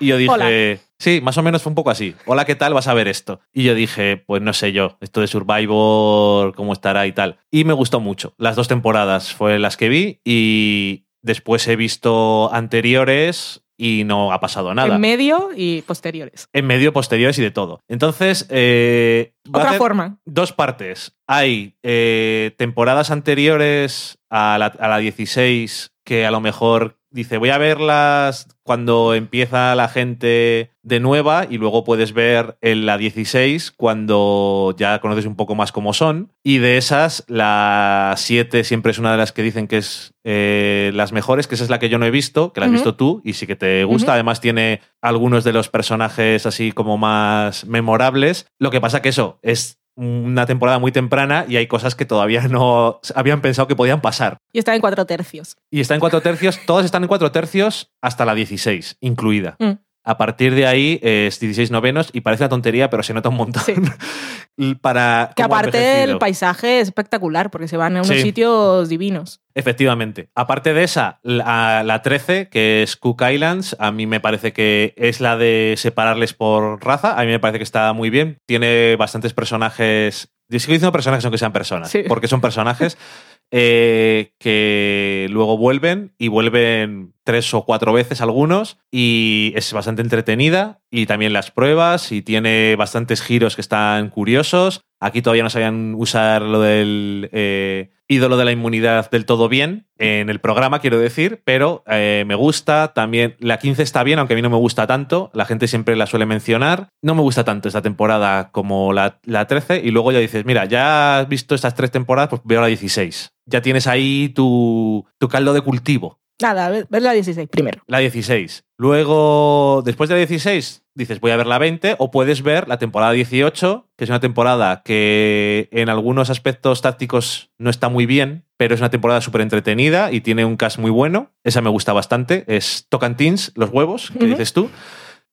Y yo dije, Hola. sí, más o menos fue un poco así. Hola, ¿qué tal? Vas a ver esto. Y yo dije, pues no sé yo, esto de Survivor, cómo estará y tal. Y me gustó mucho. Las dos temporadas fue las que vi y después he visto anteriores y no ha pasado nada. En medio y posteriores. En medio, posteriores y de todo. Entonces, eh, va Otra forma. dos partes. Hay eh, temporadas anteriores a la, a la 16 que a lo mejor dice, voy a verlas cuando empieza la gente de nueva y luego puedes ver en la 16 cuando ya conoces un poco más cómo son. Y de esas, la 7 siempre es una de las que dicen que es eh, las mejores, que esa es la que yo no he visto, que la has visto tú y sí que te gusta. Además tiene algunos de los personajes así como más memorables. Lo que pasa que eso es una temporada muy temprana y hay cosas que todavía no habían pensado que podían pasar. Y está en cuatro tercios. Y está en cuatro tercios, todas están en cuatro tercios hasta la 16, incluida. Mm. A partir de ahí es 16 novenos y parece una tontería, pero se nota un montón. Sí. Para Que aparte el paisaje es espectacular porque se van a unos Sí. sitios divinos. Efectivamente. Aparte de esa, la, la 13, que es Cook Islands, a mí me parece que es la de separarles por raza. A mí me parece que está muy bien. Tiene bastantes personajes. Yo sigo diciendo personajes aunque sean personas, Sí. porque son personajes eh, que luego vuelven y vuelven tres o cuatro veces algunos y es bastante entretenida y también las pruebas y tiene bastantes giros que están curiosos. Aquí todavía no sabían usar lo del eh, ídolo de la inmunidad del todo bien en el programa, quiero decir, pero eh, me gusta. También la 15 está bien, aunque a mí no me gusta tanto. La gente siempre la suele mencionar. No me gusta tanto esta temporada como la, la 13 y luego ya dices, mira, ya has visto estas tres temporadas, pues veo la 16. Ya tienes ahí tu, tu caldo de cultivo. Nada, ver ver la 16 primero. La 16. Luego, después de la 16, dices, voy a ver la 20, o puedes ver la temporada 18, que es una temporada que en algunos aspectos tácticos no está muy bien, pero es una temporada súper entretenida y tiene un cast muy bueno. Esa me gusta bastante. Es Tocantins, los huevos, que dices tú.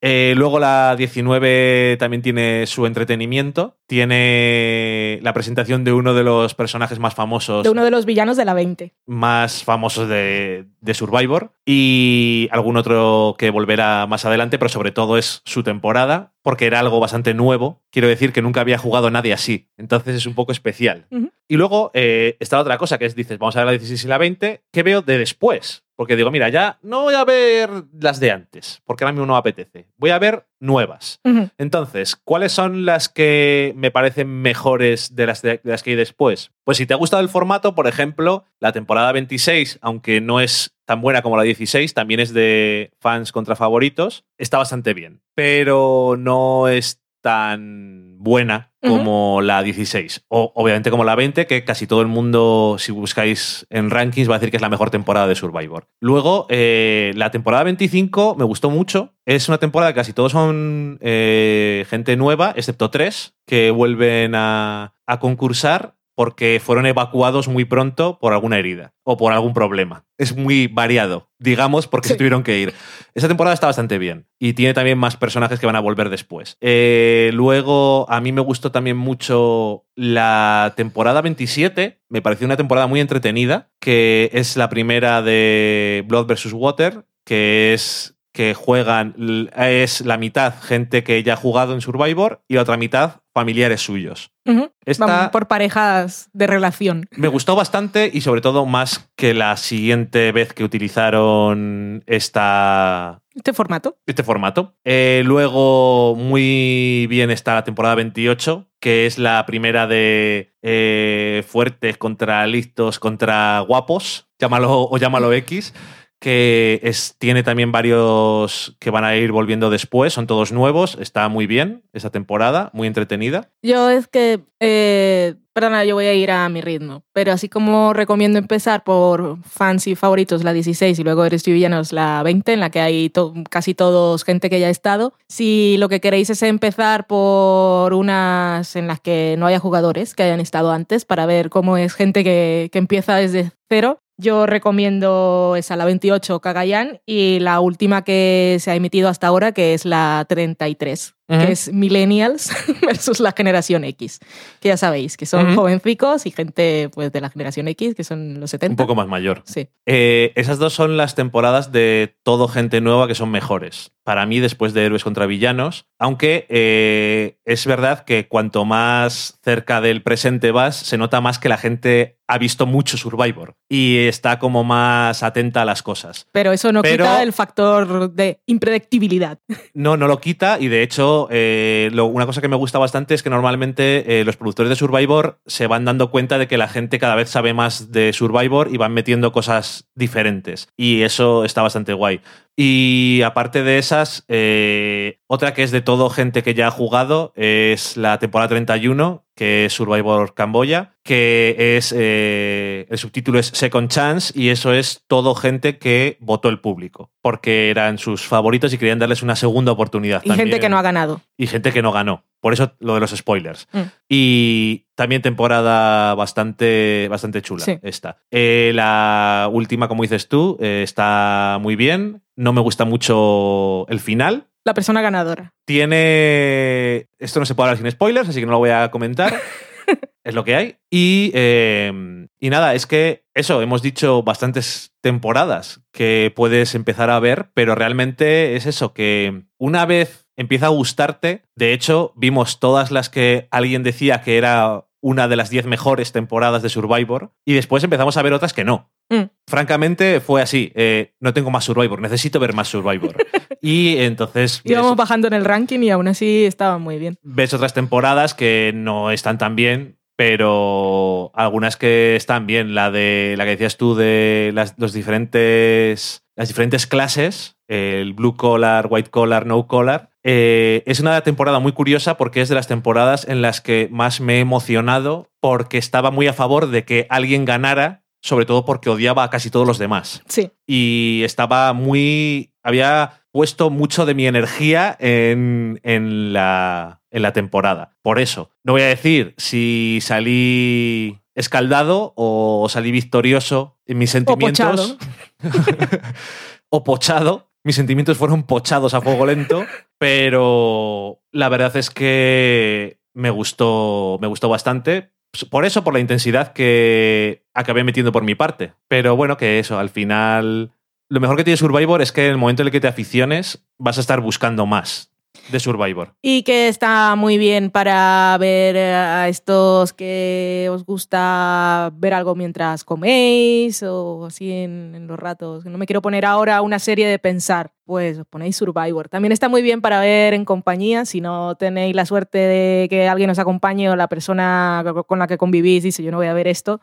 Eh, luego la 19 también tiene su entretenimiento. Tiene la presentación de uno de los personajes más famosos De uno de los villanos de la 20. más famosos de, de Survivor y algún otro que volverá más adelante, pero sobre todo es su temporada, porque era algo bastante nuevo. Quiero decir que nunca había jugado nadie así, entonces es un poco especial. Y luego eh, está la otra cosa, que es, dices, vamos a ver la 16 y la 20, ¿qué veo de después? Porque digo, mira, ya no voy a ver las de antes, porque ahora mismo no me apetece. Voy a ver nuevas. Entonces, ¿cuáles son las que me parecen mejores de las, de, de las que hay después? Pues si te ha gustado el formato, por ejemplo, la temporada 26, aunque no es tan buena como la 16, también es de fans contra favoritos, está bastante bien, pero no es tan buena como la 16. O obviamente como la 20, que casi todo el mundo, si buscáis en rankings, va a decir que es la mejor temporada de Survivor. Luego, eh, la temporada 25 me gustó mucho. Es una temporada que casi todos son eh, gente nueva, excepto tres, que vuelven a, a concursar porque fueron evacuados muy pronto por alguna herida o por algún problema. Es muy variado, digamos, porque se Sí. tuvieron que ir. Esta temporada está bastante bien y tiene también más personajes que van a volver después. Eh, luego, a mí me gustó también mucho la temporada 27. Me pareció una temporada muy entretenida, que es la primera de Blood vs. Water, que es que juegan, es la mitad gente que ya ha jugado en Survivor y la otra mitad familiares suyos. Ujú. Esta- Van por parejas de relación. Me gustó bastante y sobre todo más que la siguiente vez que utilizaron esta, Este formato. este formato. Eh, luego, muy bien está la temporada 28, que es la primera de eh, fuertes contra listos contra guapos, llámalo o llámalo X, que tiene también varios que van a ir volviendo después, son todos nuevos, está muy bien esa temporada, muy entretenida. Yo es que, eh, perdona, yo voy a ir a mi ritmo, pero así como recomiendo empezar por fans y favoritos la 16 y luego Eres Villanos la 20, en la que hay casi todos gente que ya ha estado, si lo que queréis es empezar por unas en las que no haya jugadores que hayan estado antes para ver cómo es gente que, que empieza desde cero, yo recomiendo esa, la 28, Cagayán, y la última que se ha emitido hasta ahora, que es la 33, Que es Millennials versus la generación X. Que ya sabéis, que son Ujú. jovencicos y gente pues, de la generación X, que son los 70. Un poco más mayor. Sí. Eh, esas dos son las temporadas de todo gente nueva que son mejores. Para mí, después de Héroes contra Villanos. Aunque eh, es verdad que cuanto más cerca del presente vas, se nota más que la gente ha visto mucho Survivor y está como más atenta a las cosas. Pero eso no Pero- quita el factor de impredictibilidad. No, no lo quita y de hecho eh, lo- una cosa que me gusta bastante es que normalmente eh, los productores de Survivor se van dando cuenta de que la gente cada vez sabe más de Survivor y van metiendo cosas diferentes y eso está bastante guay. Y aparte de esas, eh, otra que es de todo gente que ya ha jugado es la temporada 31, que es Survivor Camboya, que es eh, el subtítulo es Second Chance y eso es todo gente que votó el público, porque eran sus favoritos y querían darles una segunda oportunidad. Y gente que no ha ganado. Y gente que no ganó. Por eso lo de los spoilers. Mm. Y también temporada bastante, bastante chula Sí. esta. Eh, la última, como dices tú, eh, está muy bien. No me gusta mucho el final. La persona ganadora. Tiene... Esto no se puede hablar sin spoilers, así que no lo voy a comentar. es lo que hay. Y, eh, y nada, es que eso, hemos dicho bastantes temporadas que puedes empezar a ver, pero realmente es eso, que una vez empieza a gustarte, de hecho, vimos todas las que alguien decía que era una de las 10 mejores temporadas de Survivor y después empezamos a ver otras que no. Mm. Francamente, fue así. eh, no tengo más Survivor, necesito ver más Survivor. y entonces... Íbamos ves- bajando en el ranking y aún así estaban muy bien. ves otras temporadas que no están tan bien, pero algunas que están bien. La de la que decías tú de las, los diferentes, las diferentes clases, el blue collar, white collar, no collar. eh, es una temporada muy curiosa porque es de las temporadas en las que más me he emocionado porque estaba muy a favor de que alguien ganara, sobre todo porque odiaba a casi todos los demás Sí. y estaba muy. Había puesto mucho de mi energía en, en la, en la temporada. Por eso, no voy a decir si salí escaldado o salí victorioso en mis sentimientos. o pochado. Mis sentimientos fueron pochados a fuego lento, pero la verdad es que me gustó, me gustó bastante. Por eso, por la intensidad que acabé metiendo por mi parte. Pero bueno, que eso, al final. Lo mejor que tiene Survivor es que en el momento en el que te aficiones, vas a estar buscando más de Survivor. Y que está muy bien para ver eh, a estos que os gusta ver algo mientras coméis o así en, en los ratos. No me quiero poner ahora una serie de pensar. Pues os ponéis Survivor. También está muy bien para ver en compañía. Si no tenéis la suerte de que alguien os acompañe o la persona con la que convivís dice yo no voy a ver esto,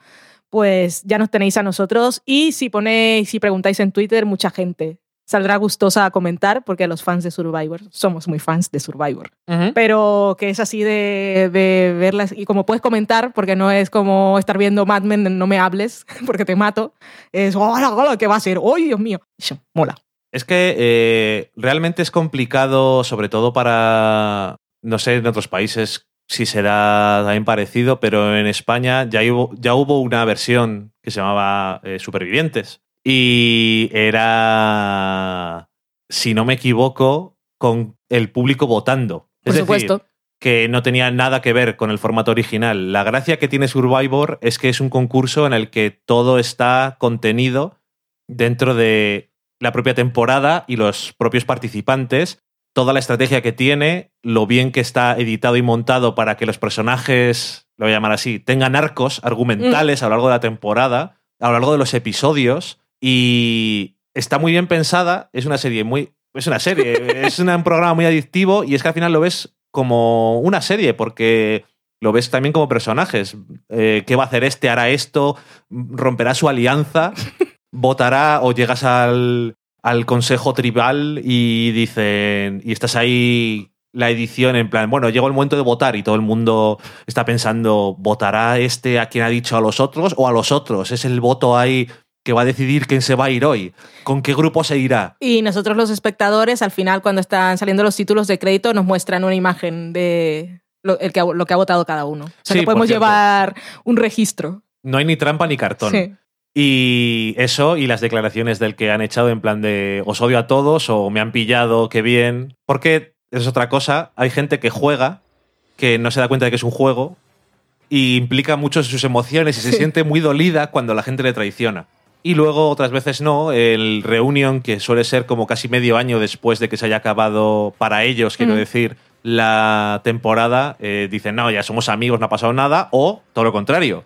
pues ya nos tenéis a nosotros. Y si ponéis, si preguntáis en Twitter, mucha gente saldrá gustosa a comentar porque los fans de Survivor somos muy fans de Survivor pero que es así de, de verlas y como puedes comentar porque no es como estar viendo Mad Men en no me hables porque te mato es hola hola qué va a ser ¡ay Dios mío! Eso, mola Es que eh, realmente es complicado, sobre todo para, no sé, en otros países si será también parecido, pero en España ya hubo, ya hubo una versión que se llamaba eh, Supervivientes. Y era, si no me equivoco, con el público votando. por es supuesto decir, que no tenía nada que ver con el formato original. La gracia que tiene Survivor es que es un concurso en el que todo está contenido dentro de la propia temporada y los propios participantes, toda la estrategia que tiene, lo bien que está editado y montado para que los personajes, lo voy a llamar así, tengan arcos argumentales a lo largo de la temporada, a lo largo de los episodios y está muy bien pensada, es una serie muy es una serie, es una- un programa muy adictivo y es que al final lo ves como una serie porque lo ves también como personajes. Eh, ¿Qué va a hacer este? ¿Hará esto? ¿Romperá su alianza? ¿Votará o llegas al, al consejo tribal y dicen, y estás ahí la edición en plan, bueno, llegó el momento de votar y todo el mundo está pensando, ¿votará este a quien ha dicho a los otros o a los otros? Es el voto ahí que va a decidir quién se va a ir hoy, con qué grupo se irá. y nosotros los espectadores al final cuando están saliendo los títulos de crédito nos muestran una imagen de lo, el que ha, lo que ha votado cada uno o sea Sí, que podemos llevar un registro No hay ni trampa ni cartón. sí. Y eso y las declaraciones del que han echado en plan de os odio a todos o me han pillado, qué bien. Porque es otra cosa. Hay gente que juega, que no se da cuenta de que es un juego, y implica mucho sus emociones y se siente muy dolida cuando la gente le traiciona. Y luego otras veces no, el reunion, que suele ser como casi medio año después de que se haya acabado para ellos, quiero Mm. decir, la temporada, eh, dicen, no, ya somos amigos, no ha pasado nada, o todo lo contrario,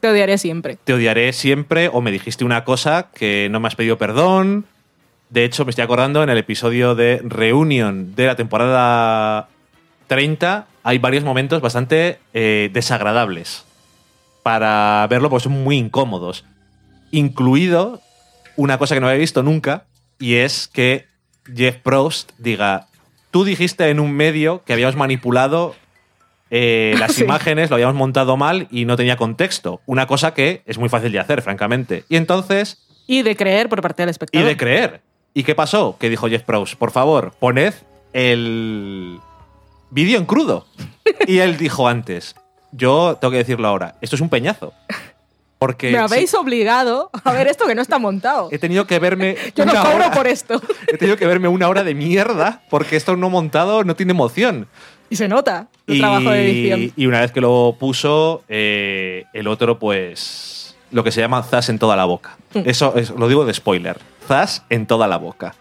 Te odiaré siempre. te odiaré siempre o me dijiste una cosa que no me has pedido perdón. De hecho, me estoy acordando en el episodio de Reunion de la temporada 30, hay varios momentos bastante eh, desagradables para verlo porque son muy incómodos. Incluido una cosa que no había visto nunca y es que Jeff Prost diga, tú dijiste en un medio que habíamos manipulado eh, las Sí. imágenes, lo habíamos montado mal y no tenía contexto. Una cosa que es muy fácil de hacer, francamente. Y entonces, Y de creer por parte del y espectador. de creer. ¿Y qué pasó? Que dijo Jeff Proust, por favor, poned el vídeo en crudo. Y él dijo antes, yo tengo que decirlo ahora, esto es un peñazo. Porque Me habéis sí, obligado a ver esto que no está montado. he tenido que verme Yo no cobro hora- por esto. he tenido que verme una hora de mierda porque esto no montado no tiene emoción. Y se nota el y, trabajo de edición. y una vez que lo puso, eh, el otro, pues, lo que se llama zas en toda la boca. Mm. Eso es- lo digo de spoiler. Zas en toda la boca.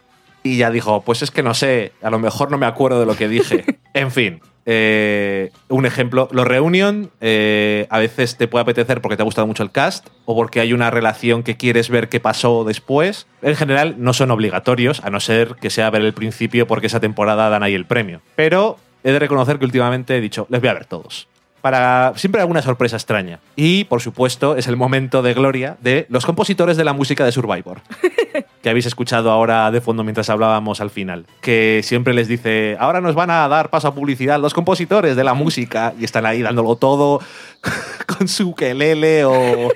Y ya dijo, pues es que no sé, a lo mejor no me acuerdo de lo que dije. en fin, eh, un ejemplo. Los reunion eh, a veces te puede apetecer porque te ha gustado mucho el cast o porque hay una relación que quieres ver qué pasó después. En general no son obligatorios, a no ser que sea ver el principio porque esa temporada dan ahí el premio. Pero he de reconocer que últimamente he dicho, les voy a ver todos. Para siempre alguna sorpresa extraña. Y, por supuesto, es el momento de gloria de los compositores de la música de Survivor. que habéis escuchado ahora de fondo mientras hablábamos al final. Que siempre les dice, ahora nos van a dar paso a publicidad los compositores de la música. Y están ahí dándolo todo con su quelele o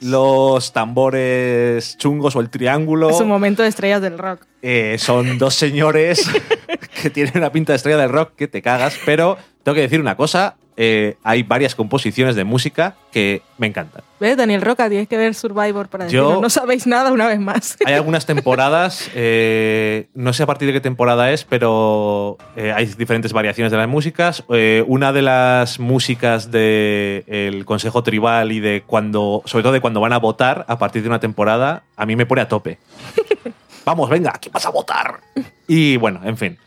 los tambores chungos o el triángulo. Es un momento de estrellas del rock. Eh, son dos señores que tienen una pinta de estrella del rock que te cagas, pero tengo que decir una cosa, eh, hay varias composiciones de música que me encantan. ¿Ves? Daniel Roca, tienes que ver Survivor para Yo- decirlo. No sabéis nada una vez más. Hay algunas temporadas, eh, no sé a partir de qué temporada es, pero eh, hay diferentes variaciones de las músicas. Una de las músicas del Consejo Tribal y de cuando, sobre todo de cuando van a votar a partir de una temporada, a mí me pone a tope. Vamos, venga, aquí vas a votar. Y bueno, en fin.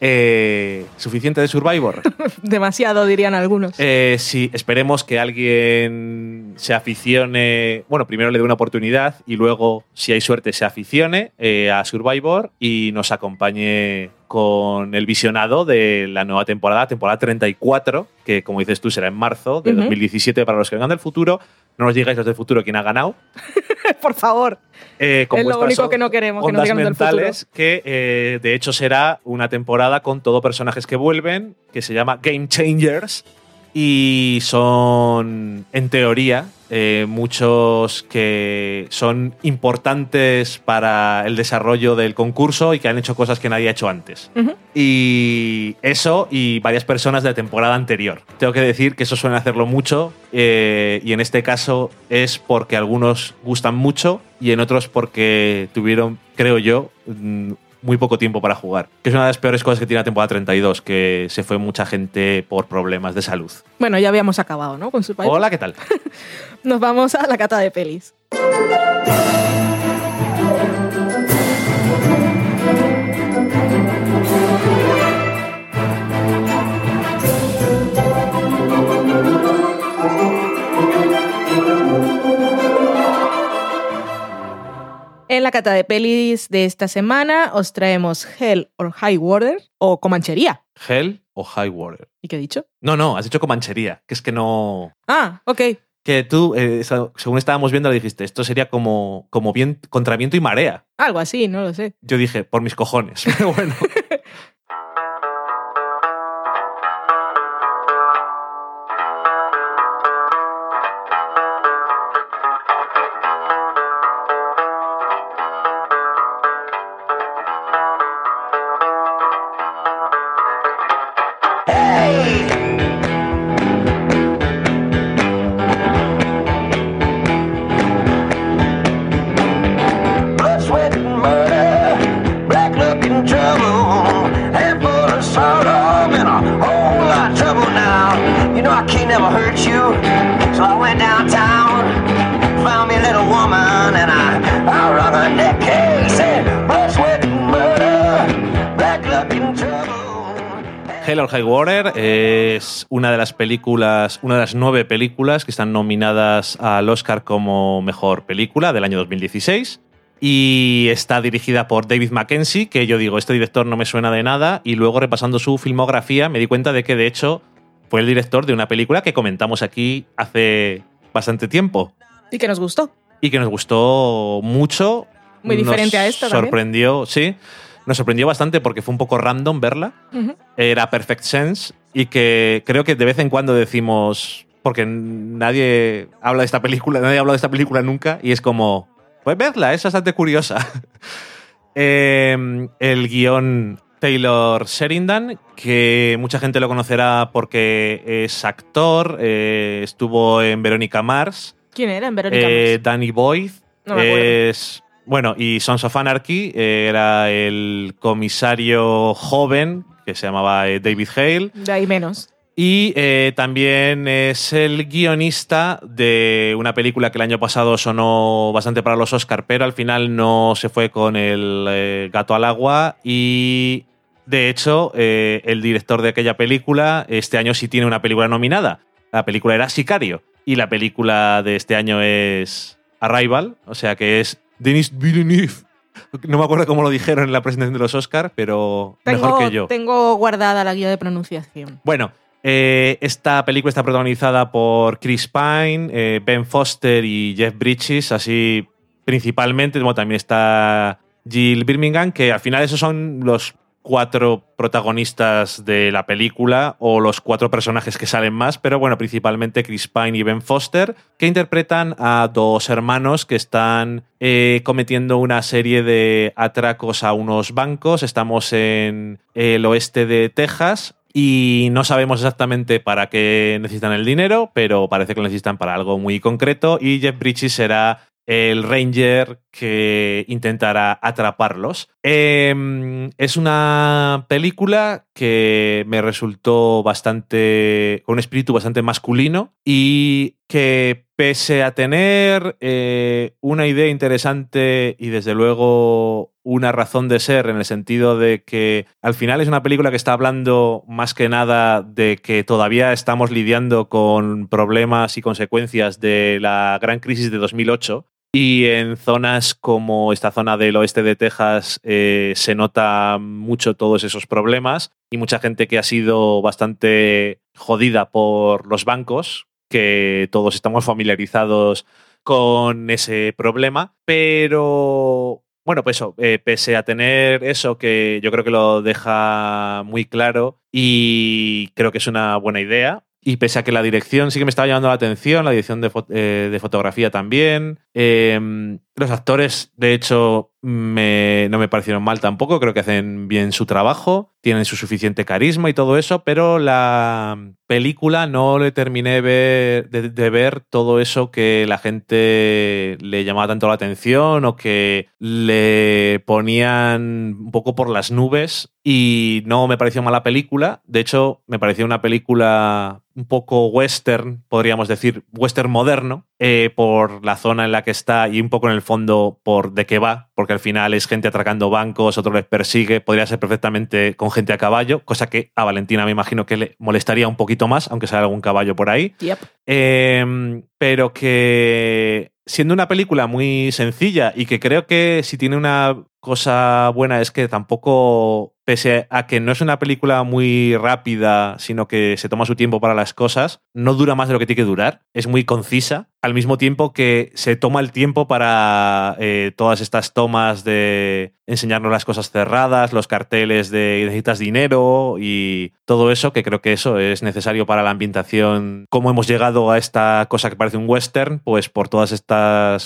Eh, ¿Suficiente de Survivor? Demasiado, dirían algunos. Eh, sí, esperemos que alguien se aficione. Bueno, primero le dé una oportunidad y luego, si hay suerte, se aficione eh, a Survivor y nos acompañe con el visionado de la nueva temporada, temporada 34, que como dices tú será en marzo de Ujú. 2017 para los que vengan del futuro. No nos digáis los del futuro quién ha ganado. Por favor. Eh, con Es lo único que no queremos, que nos digan del futuro. mentales, que eh, de hecho será una temporada con todo personajes que vuelven, que se llama Game Changers, y son, en teoría, eh, muchos que son importantes para el desarrollo del concurso y que han hecho cosas que nadie ha hecho antes. Y eso y varias personas de la temporada anterior. Tengo que decir que eso suelen hacerlo mucho eh, y en este caso es porque algunos gustan mucho y en otros porque tuvieron, creo yo, mm, muy poco tiempo para jugar. Que es una de las peores cosas que tiene la temporada 32, que se fue mucha gente por problemas de salud. Bueno, ya habíamos acabado, ¿no? Con Survivor. Hola, ¿qué tal? Nos vamos a la cata de pelis. En la cata de pelis de esta semana os traemos Hell or High Water o Comanchería. ¿Hell o High Water? ¿Y qué he dicho? No, no, has dicho Comanchería, que es que no... Ah, ok. Que tú, eh, según estábamos viendo, le dijiste, esto sería como, como bien, contra viento y marea. Algo así, no lo sé. Yo dije, por mis cojones. Pero bueno. trouble. Hell or High Water es una de las películas, una de las nueve películas que están nominadas al Oscar como mejor película del año 2016. Y está dirigida por David Mackenzie, que yo digo, este director no me suena de nada. Y luego repasando su filmografía me di cuenta de que de hecho fue el director de una película que comentamos aquí hace bastante tiempo Y que nos gustó. y que nos gustó mucho. Muy diferente Nos a esta también. Sorprendió, sí. Nos sorprendió bastante porque fue un poco random verla. Era Perfect Sense y que creo que de vez en cuando decimos, porque nadie habla de esta película, nadie ha hablado de esta película nunca y es como, pues verla, es bastante curiosa. Eh, el guion Taylor Sheridan, que mucha gente lo conocerá porque es actor, eh, estuvo en Verónica Mars, ¿Quién era en Verónica eh, Mars? Danny Boyd No me acuerdo. es. Bueno, y Sons of Anarchy eh, era el comisario joven que se llamaba eh, David Hale. De ahí menos. Y eh, también es el guionista de una película que el año pasado sonó bastante para los Oscar, pero al final no se fue con el eh, gato al agua. Y de hecho, eh, el director de aquella película este año sí tiene una película nominada. La película era Sicario. Y la película de este año es Arrival, o sea que es Denis Villeneuve. No me acuerdo cómo lo dijeron en la presentación de los Oscar, pero mejor Tengo, que yo. tengo guardada la guía de pronunciación. Bueno, eh, esta película está protagonizada por Chris Pine, eh, Ben Foster y Jeff Bridges, así principalmente. Bueno, también está Jill Birmingham, que al final esos son los cuatro protagonistas de la película o los cuatro personajes que salen más, pero bueno, principalmente Chris Pine y Ben Foster, que interpretan a dos hermanos que están eh, cometiendo una serie de atracos a unos bancos. Estamos en el oeste de Texas y no sabemos exactamente para qué necesitan el dinero, pero parece que lo necesitan para algo muy concreto y Jeff Bridges será el ranger que intentará atraparlos. Eh, es una película que me resultó bastante, con un espíritu bastante masculino y que pese a tener eh, una idea interesante y desde luego una razón de ser en el sentido de que al final es una película que está hablando más que nada de que todavía estamos lidiando con problemas y consecuencias de la gran crisis de 2008 y en zonas como esta zona del oeste de Texas eh, se nota mucho todos esos problemas y mucha gente que ha sido bastante jodida por los bancos, que todos estamos familiarizados con ese problema, pero bueno, pues eso, eh, pese a tener eso que yo creo que lo deja muy claro y creo que es una buena idea. Y pese a que la dirección sí que me estaba llamando la atención, la dirección de, eh, de fotografía también. eh, los actores, de hecho, me- no me parecieron mal tampoco. Creo que hacen bien su trabajo, tienen su suficiente carisma y todo eso, pero la película no le terminé ver- de, de ver todo eso que la gente le llamaba tanto la atención o que le ponían un poco por las nubes y no me pareció mala película. De hecho, me pareció una película un poco western, podríamos decir, western moderno, eh, por la zona en la que está y un poco en el fondo por de qué va, porque al final es gente atracando bancos, otro les persigue, podría ser perfectamente con gente a caballo, cosa que a Valentina me imagino que le molestaría un poquito más, aunque sea algún caballo por ahí. Yep. Eh, pero que siendo una película muy sencilla y que creo que si tiene una cosa buena es que tampoco, pese a que no es una película muy rápida, sino que se toma su tiempo para las cosas, no dura más de lo que tiene que durar, es muy concisa, al mismo tiempo que se toma el tiempo para eh, todas estas tomas de enseñarnos las cosas cerradas, los carteles de necesitas dinero y todo eso, que creo que eso es necesario para la ambientación. ¿Cómo hemos llegado a esta cosa que parece un western? Pues por todas estas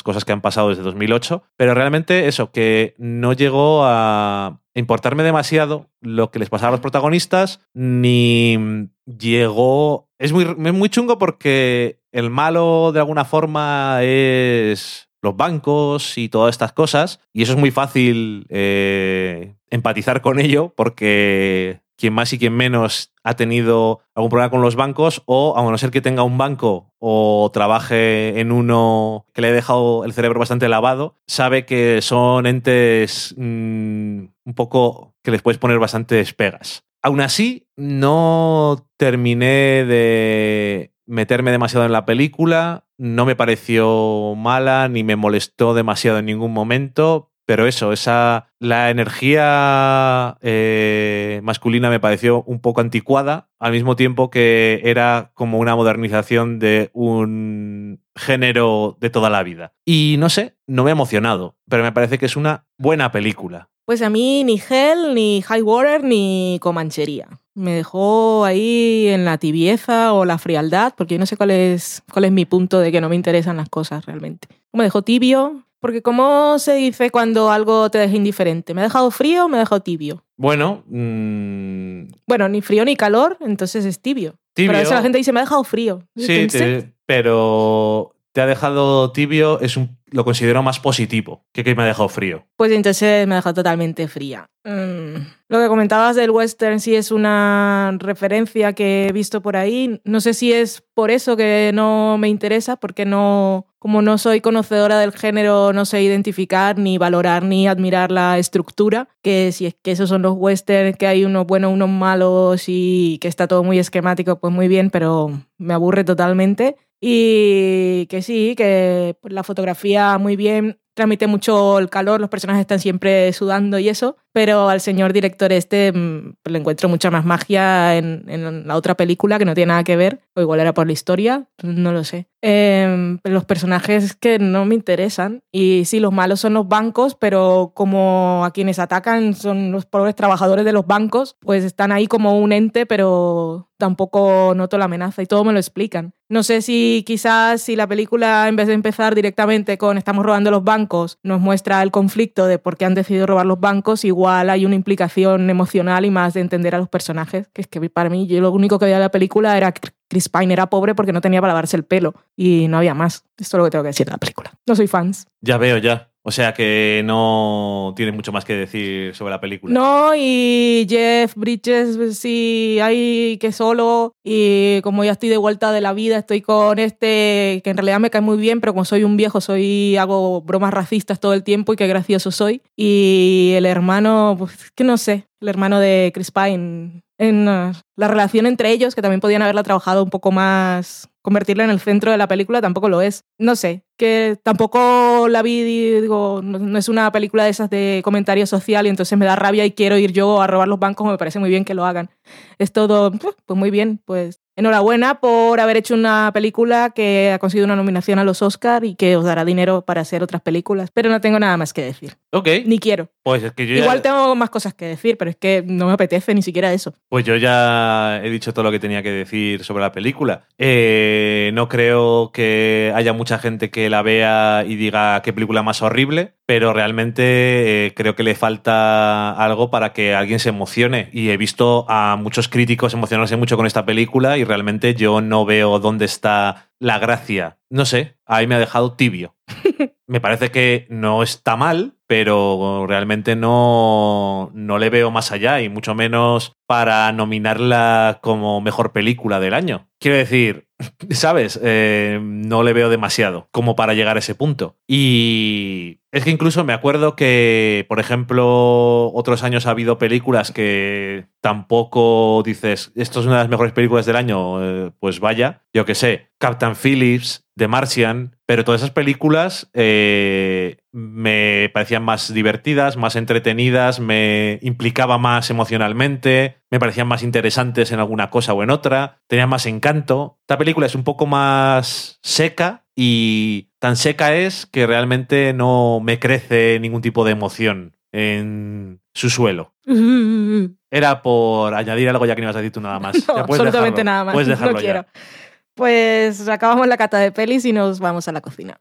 cosas que han pasado desde 2008. Pero realmente eso, que no llegó a importarme demasiado lo que les pasaba a los protagonistas, ni llegó... Es muy, muy chungo porque el malo de alguna forma es los bancos y todas estas cosas, y eso es muy fácil eh, empatizar con ello porque quien más y quien menos ha tenido algún problema con los bancos o a no ser que tenga un banco o trabaje en uno que le ha dejado el cerebro bastante lavado, sabe que son entes mm, un poco que les puedes poner bastantes pegas. Aún así, no terminé de meterme demasiado en la película, no me pareció mala ni me molestó demasiado en ningún momento, pero eso, esa la energía eh, masculina me pareció un poco anticuada, al mismo tiempo que era como una modernización de un género de toda la vida. Y no sé, no me ha emocionado, pero me parece que es una buena película. Pues a mí ni Hell, ni High Water, ni Comanchería. Me dejó ahí en la tibieza o la frialdad, porque yo no sé cuál es, cuál es mi punto de que no me interesan las cosas realmente. Me dejó tibio, porque ¿cómo se dice cuando algo te deja indiferente? ¿Me ha dejado frío o me ha dejado tibio? Bueno, mm, Bueno, ni frío ni calor, entonces es tibio. Tibio. Pero a veces la gente dice, me ha dejado frío. sí, te- pero te ha dejado tibio, es un, lo considero más positivo que me ha dejado frío. Pues entonces me ha dejado totalmente fría. Mm, Lo que comentabas del western sí es una referencia que he visto por ahí. No sé si es por eso que no me interesa, porque no, como no soy conocedora del género, no sé identificar ni valorar ni admirar la estructura. Que si es que esos son los westerns, que hay unos buenos, unos malos y que está todo muy esquemático, pues muy bien, pero me aburre totalmente. Y que sí, que la fotografía muy bien, transmite mucho el calor, los personajes están siempre sudando y eso, pero al señor director este mm, le encuentro mucha más magia en, en la otra película que no tiene nada que ver, o igual era por la historia, no lo sé. Eh, los personajes que no me interesan, y sí, los malos son los bancos, pero como a quienes atacan son los pobres trabajadores de los bancos, pues están ahí como un ente, pero tampoco noto la amenaza y todo me lo explican. No sé si quizás si la película en vez de empezar directamente con estamos robando los bancos, nos muestra el conflicto de por qué han decidido robar los bancos, igual hay una implicación emocional y más de entender a los personajes, que es que para mí yo lo único que veía de la película era que Chris Pine era pobre porque no tenía para lavarse el pelo y no había más. Esto es lo que tengo que decir de la película. No soy fans. Ya veo, ya. O sea que no tiene mucho más que decir sobre la película. No, y Jeff Bridges, sí, hay que solo. Y como ya estoy de vuelta de la vida, estoy con este que en realidad me cae muy bien, pero como soy un viejo, soy hago bromas racistas todo el tiempo y qué gracioso soy. Y el hermano, pues que no sé, el hermano de Chris Pine. En la relación entre ellos, que también podían haberla trabajado un poco más, convertirla en el centro de la película, tampoco lo es. No sé, que tampoco la vi, digo, no, no es una película de esas de comentario social y entonces me da rabia y quiero ir yo a robar los bancos, me parece muy bien que lo hagan. Es todo, pues muy bien, pues enhorabuena por haber hecho una película que ha conseguido una nominación a los Oscar y que os dará dinero para hacer otras películas, pero no tengo nada más que decir, Ok, ni quiero. pues es que yo ya, Igual tengo más cosas que decir, pero es que no me apetece ni siquiera eso. pues yo ya he dicho todo lo que tenía que decir sobre la película. Eh, no creo que haya mucha gente que la vea y diga qué película más horrible, pero realmente eh, creo que le falta algo para que alguien se emocione. Y he visto a muchos críticos emocionarse mucho con esta película y realmente yo no veo dónde está la gracia. No sé, ahí me ha dejado tibio. Me parece que no está mal, pero realmente no, no le veo más allá y mucho menos para nominarla como mejor película del año. Quiero decir, ¿sabes? Eh, no le veo demasiado como para llegar a ese punto. Y es que incluso me acuerdo que, por ejemplo, otros años ha habido películas que tampoco dices, esto es una de las mejores películas del año, eh, pues vaya, yo que sé, Captain Phillips, The Martian, pero todas esas películas eh, me parecían más divertidas, más entretenidas, me implicaba más emocionalmente, me parecían más interesantes en alguna cosa o en otra, tenían más encanto. Esta película es un poco más seca y tan seca es que realmente no me crece ningún tipo de emoción en su suelo. Era por añadir algo ya que no ibas a decir tú nada más. No, absolutamente dejarlo. nada más. Puedes dejarlo no ya. Pues acabamos la cata de pelis y nos vamos a la cocina.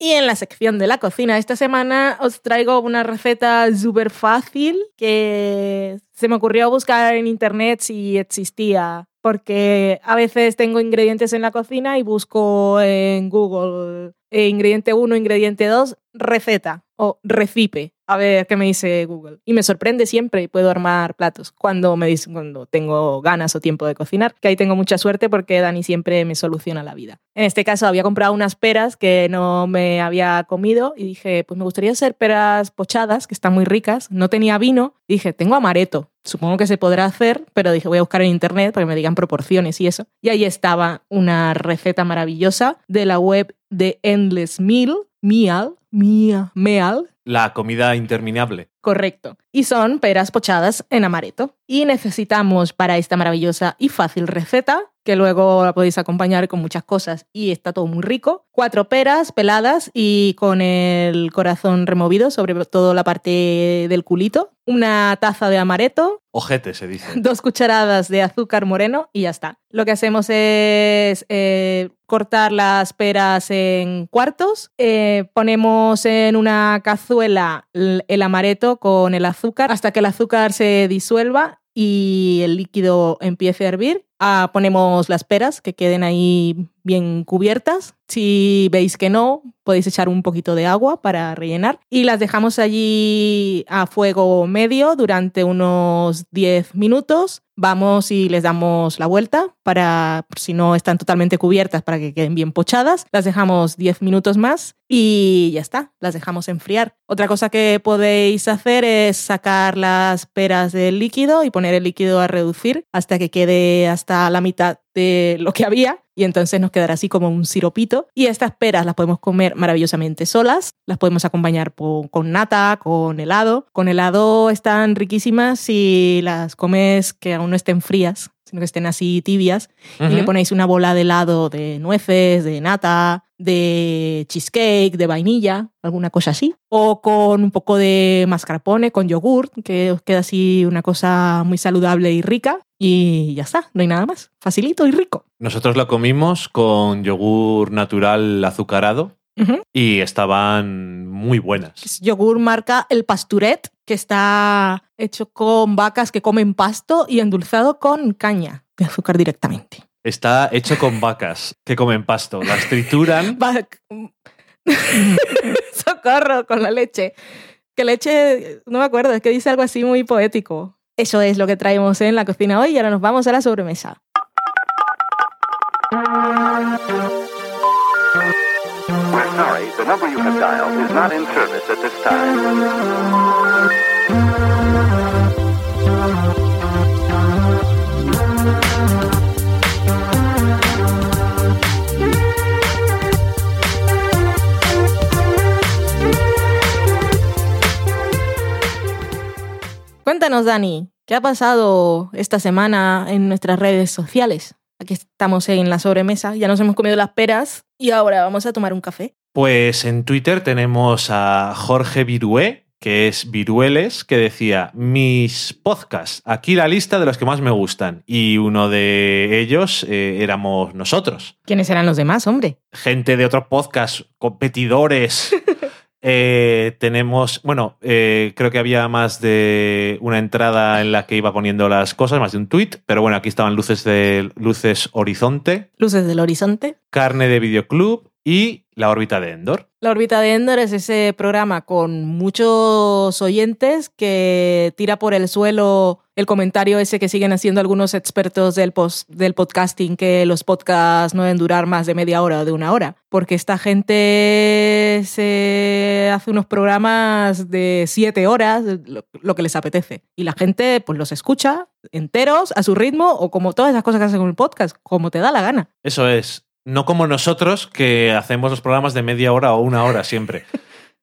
Y en la sección de la cocina esta semana os traigo una receta súper fácil que se me ocurrió buscar en internet si existía, porque a veces tengo ingredientes en la cocina y busco en Google eh, ingrediente 1, ingrediente 2, receta o recipe. A ver qué me dice Google. Y me sorprende siempre y puedo armar platos cuando, me dice, cuando tengo ganas o tiempo de cocinar. Que ahí tengo mucha suerte porque Dani siempre me soluciona la vida. En este caso había comprado unas peras que no me había comido y dije, pues me gustaría hacer peras pochadas, que están muy ricas. No tenía vino. Dije, tengo amareto. Supongo que se podrá hacer, pero dije, voy a buscar en internet para que me digan proporciones y eso. Y ahí estaba una receta maravillosa de la web de Endless Meal, Meal, Mia, Meal, La comida interminable. Correcto. Y son peras pochadas en amaretto. Y necesitamos para esta maravillosa y fácil receta, que luego la podéis acompañar con muchas cosas y está todo muy rico, cuatro peras peladas y con el corazón removido, sobre todo la parte del culito, una taza de amaretto, Ojete, se dice. dos cucharadas de azúcar moreno y ya está. Lo que hacemos es eh, cortar las peras en cuartos, eh, ponemos en una cazuela el amaretto con el azúcar hasta que el azúcar se disuelva y el líquido empiece a hervir. Ah, ponemos las peras que queden ahí bien cubiertas. Si veis que no, podéis echar un poquito de agua para rellenar y las dejamos allí a fuego medio durante unos 10 minutos. Vamos y les damos la vuelta para, si no están totalmente cubiertas, para que queden bien pochadas. Las dejamos 10 minutos más y ya está, las dejamos enfriar. Otra cosa que podéis hacer es sacar las peras del líquido y poner el líquido a reducir hasta que quede hasta la mitad de lo que había y entonces nos quedará así como un siropito. Y estas peras las podemos comer maravillosamente solas, las podemos acompañar con nata, con helado. Con helado están riquísimas si las comes que aún no estén frías, sino que estén así tibias y le ponéis una bola de helado de nueces, de nata, de cheesecake, de vainilla, alguna cosa así. O con un poco de mascarpone, con yogur, que os queda así una cosa muy saludable y rica. Y ya está, no hay nada más. Facilito y rico. Nosotros lo comimos con yogur natural azucarado y estaban muy buenas. Es yogur marca El Pasturet, que está hecho con vacas que comen pasto y endulzado con caña de azúcar directamente. Está hecho con vacas que comen pasto. Las trituran. Socorro con la leche. Que leche, no me acuerdo, es que dice algo así muy poético. Eso es lo que traemos en la cocina hoy y ahora nos vamos a la sobremesa. We're sorry, the number you have dialed is not in service at this time. Cuéntanos, Dani, ¿qué ha pasado esta semana en nuestras redes sociales? Aquí estamos en la sobremesa, ya nos hemos comido las peras y ahora vamos a tomar un café. Pues en Twitter tenemos a Jorge Virué, que es Virueles, que decía, mis podcasts, aquí la lista de los que más me gustan. Y uno de ellos eh, éramos nosotros. ¿Quiénes eran los demás, hombre? Gente de otros podcasts, competidores. Eh, tenemos, bueno, eh, creo que había más de una entrada en la que iba poniendo las cosas, más de un tweet, pero bueno, aquí estaban luces de luces horizonte, Luces del horizonte. carne de videoclub y la órbita de Endor. La órbita de Endor es ese programa con muchos oyentes que tira por el suelo el comentario ese que siguen haciendo algunos expertos del, post, del podcasting, que los podcasts no deben durar más de media hora o de una hora, porque esta gente se hace unos programas de siete horas, lo, lo que les apetece, y la gente pues los escucha enteros, a su ritmo, o como todas esas cosas que hacen con el podcast, como te da la gana. Eso es. No como nosotros que hacemos los programas de media hora o una hora siempre.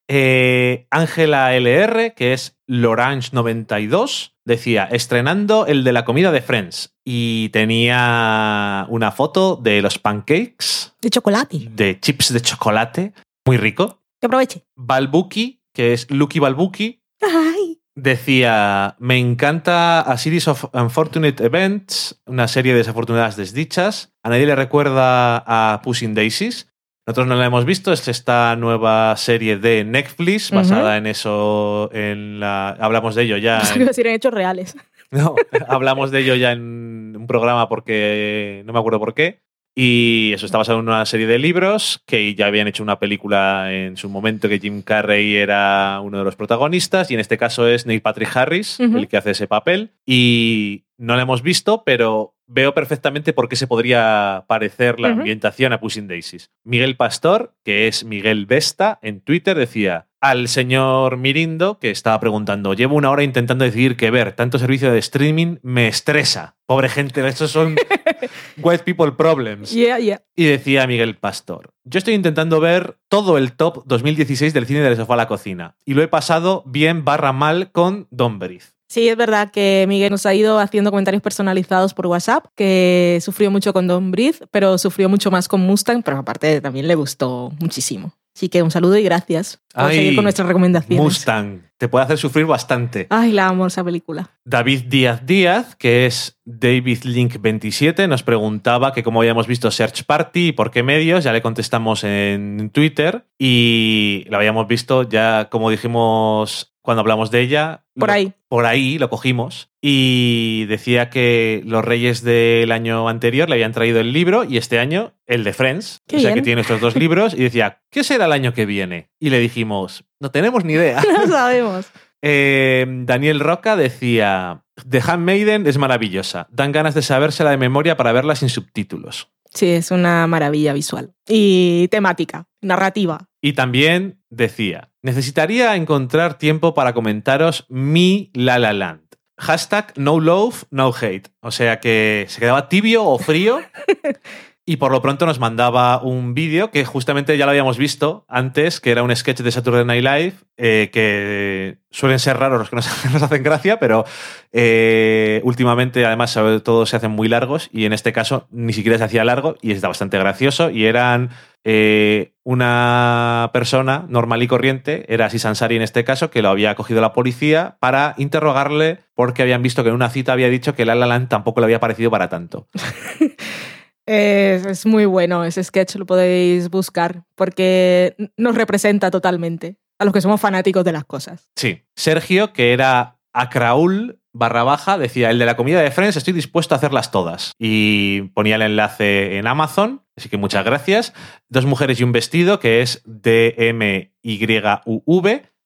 Eh, Ángela LR, que es Lorange92, decía, estrenando el de la comida de Friends. Y tenía una foto de los pancakes, De chocolate. de chips de chocolate, muy rico. Que aproveche. Balbuki, que es Lucky Balbuki, Ay. Decía, me encanta A Series of Unfortunate Events, una serie de desafortunadas desdichas. A nadie le recuerda a Pushing Daisies. Nosotros no la hemos visto, es esta nueva serie de Netflix basada en eso, en la hablamos de ello ya. En- decir en hechos reales. no, hablamos de ello ya en un programa porque no me acuerdo por qué. Y eso está basado en una serie de libros que ya habían hecho una película en su momento que Jim Carrey era uno de los protagonistas y en este caso es Neil Patrick Harris el que hace ese papel. Y no la hemos visto pero veo perfectamente por qué se podría parecer la ambientación a Pushing Daisies. Miguel Pastor, que es Miguel Vesta, en Twitter decía al señor Mirindo que estaba preguntando, llevo una hora intentando decidir qué ver, tanto servicio de streaming me estresa. Pobre gente, estos son white people problems. Yeah, yeah. Y decía Miguel Pastor, yo estoy intentando ver todo el top 2016 del cine del sofá a la cocina y lo he pasado bien barra mal con Don Briz. Sí, es verdad que Miguel nos ha ido haciendo comentarios personalizados por WhatsApp, que sufrió mucho con Don Breathe, pero sufrió mucho más con Mustang, pero aparte también le gustó muchísimo. Así que un saludo y gracias por Ay, seguir con nuestras recomendaciones. Mustang, te puede hacer sufrir bastante. Ay, la amo esa película. David Díaz Díaz, que es David Link 27, nos preguntaba que cómo habíamos visto Search Party y por qué medios. Ya le contestamos en Twitter y la habíamos visto ya, como dijimos cuando hablamos de ella. Por ahí. Por ahí lo cogimos y decía que los reyes del año anterior le habían traído el libro y este año el de Friends. Qué o sea bien. que tiene estos dos libros y decía, ¿qué será el año que viene? Y le dijimos, no tenemos ni idea. No sabemos. Eh, Daniel Roca decía: The Handmaiden es maravillosa. Dan ganas de sabérsela de memoria para verla sin subtítulos. Sí, es una maravilla visual. Y temática, narrativa. Y también decía: Necesitaría encontrar tiempo para comentaros mi La La Land. Hashtag no love, no hate. O sea que se quedaba tibio o frío. Y por lo pronto nos mandaba un vídeo que justamente ya lo habíamos visto antes, que era un sketch de Saturday Night Live, eh, que suelen ser raros los que nos, hacen gracia, pero eh, últimamente además sobre todo se hacen muy largos y en este caso ni siquiera se hacía largo y está bastante gracioso y eran eh, una persona normal y corriente, era Sansari en este caso, que lo había cogido la policía para interrogarle porque habían visto que en una cita había dicho que La tampoco le había parecido para tanto. Es, muy bueno ese sketch, lo podéis buscar, porque nos representa totalmente a los que somos fanáticos de las cosas. Sí. Sergio, que era Acraul barra baja, decía, el de la comida de Friends, estoy dispuesto a hacerlas todas. Y ponía el enlace en Amazon, así que muchas gracias. Dos mujeres y un vestido, que es DMYUV,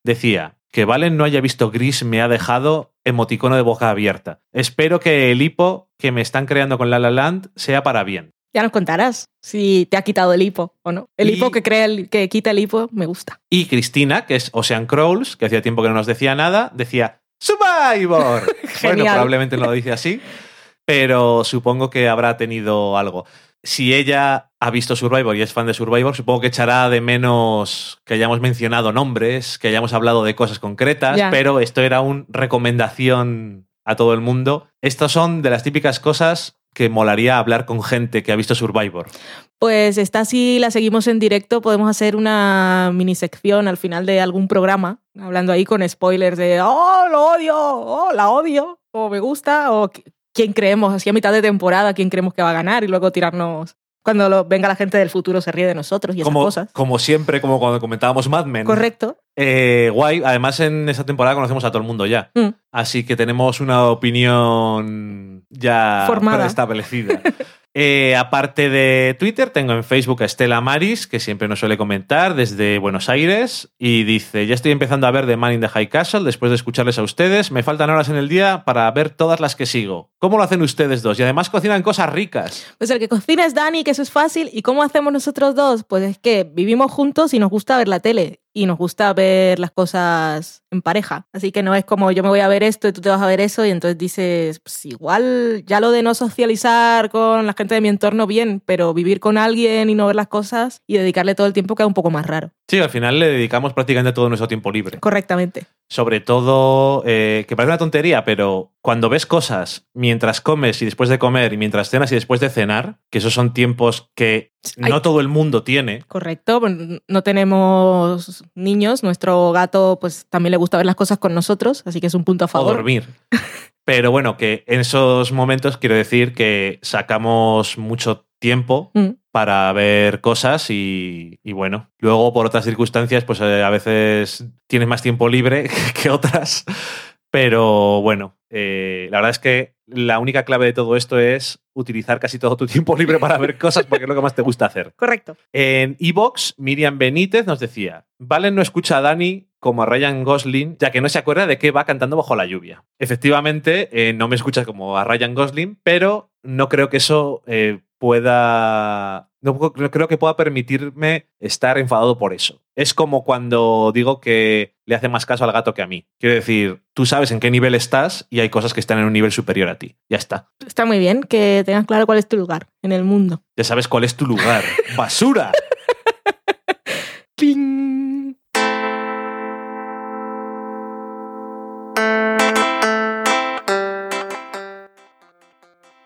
decía, que Valen no haya visto Gris me ha dejado emoticono de boca abierta. Espero que el hipo que me están creando con La La Land sea para bien. Ya nos contarás si te ha quitado el hipo o no. El Y- hipo que, crea el- que quita el hipo me gusta. Y Cristina, que es Ocean Crawls, que hacía tiempo que no nos decía nada, decía Survivor. bueno, probablemente no lo dice así, pero supongo que habrá tenido algo. Si ella ha visto Survivor y es fan de Survivor, supongo que echará de menos que hayamos mencionado nombres, que hayamos hablado de cosas concretas, pero esto era una recomendación a todo el mundo. Estas son de las típicas cosas que molaría hablar con gente que ha visto Survivor. Pues esta si la seguimos en directo, podemos hacer una mini sección al final de algún programa, hablando ahí con spoilers de, oh, lo odio, oh, la odio, o me gusta, o quién creemos, así a mitad de temporada, quién creemos que va a ganar, y luego tirarnos, cuando lo- venga la gente del futuro se ríe de nosotros y esas Como, cosas. como siempre, como cuando comentábamos Mad Men. Correcto. Eh, guay, además en esta temporada conocemos a todo el mundo ya. Mm. Así que tenemos una opinión ya Formada. preestablecida. Eh, aparte de Twitter, tengo en Facebook a Estela Maris, que siempre nos suele comentar desde Buenos Aires, y dice, ya estoy empezando a ver The Man in the High Castle después de escucharles a ustedes. Me faltan horas en el día para ver todas las que sigo. ¿Cómo lo hacen ustedes dos? Y además cocinan cosas ricas. Pues el que cocina es Dani, que eso es fácil. ¿Y cómo hacemos nosotros dos? Pues es que vivimos juntos y nos gusta ver la tele. Y nos gusta ver las cosas en pareja. Así que no es como yo me voy a ver esto y tú te vas a ver eso. Y entonces dices, pues igual ya lo de no socializar con la gente de mi entorno bien, pero vivir con alguien y no ver las cosas y dedicarle todo el tiempo queda un poco más raro. Sí, al final le dedicamos prácticamente todo nuestro tiempo libre. Correctamente. Sobre todo, eh, que parece una tontería, pero cuando ves cosas mientras comes y después de comer, y mientras cenas y después de cenar, que esos son tiempos que Ay. no todo el mundo tiene. Correcto, no tenemos niños, nuestro gato pues también le gusta ver las cosas con nosotros, así que es un punto a O favor. dormir. Pero bueno, que en esos momentos quiero decir que sacamos mucho tiempo Mm. para ver cosas y, y bueno, luego por otras circunstancias, pues eh, a veces tienes más tiempo libre que otras, pero bueno, eh, la verdad es que la única clave de todo esto es utilizar casi todo tu tiempo libre para ver cosas porque es lo que más te gusta hacer. Correcto. En Evox, Miriam Benítez nos decía, Valen no escucha a Dani como a Ryan Gosling, ya que no se acuerda de qué va cantando bajo la lluvia. Efectivamente, eh, no me escuchas como a Ryan Gosling, pero no creo que eso eh, pueda... No, no creo que pueda permitirme estar enfadado por eso. Es como cuando digo que le hace más caso al gato que a mí. Quiero decir, tú sabes en qué nivel estás y hay cosas que están en un nivel superior a ti. Ya está. Está muy bien que tengas claro cuál es tu lugar en el mundo. Ya sabes cuál es tu lugar. ¡Basura! ¡Ping!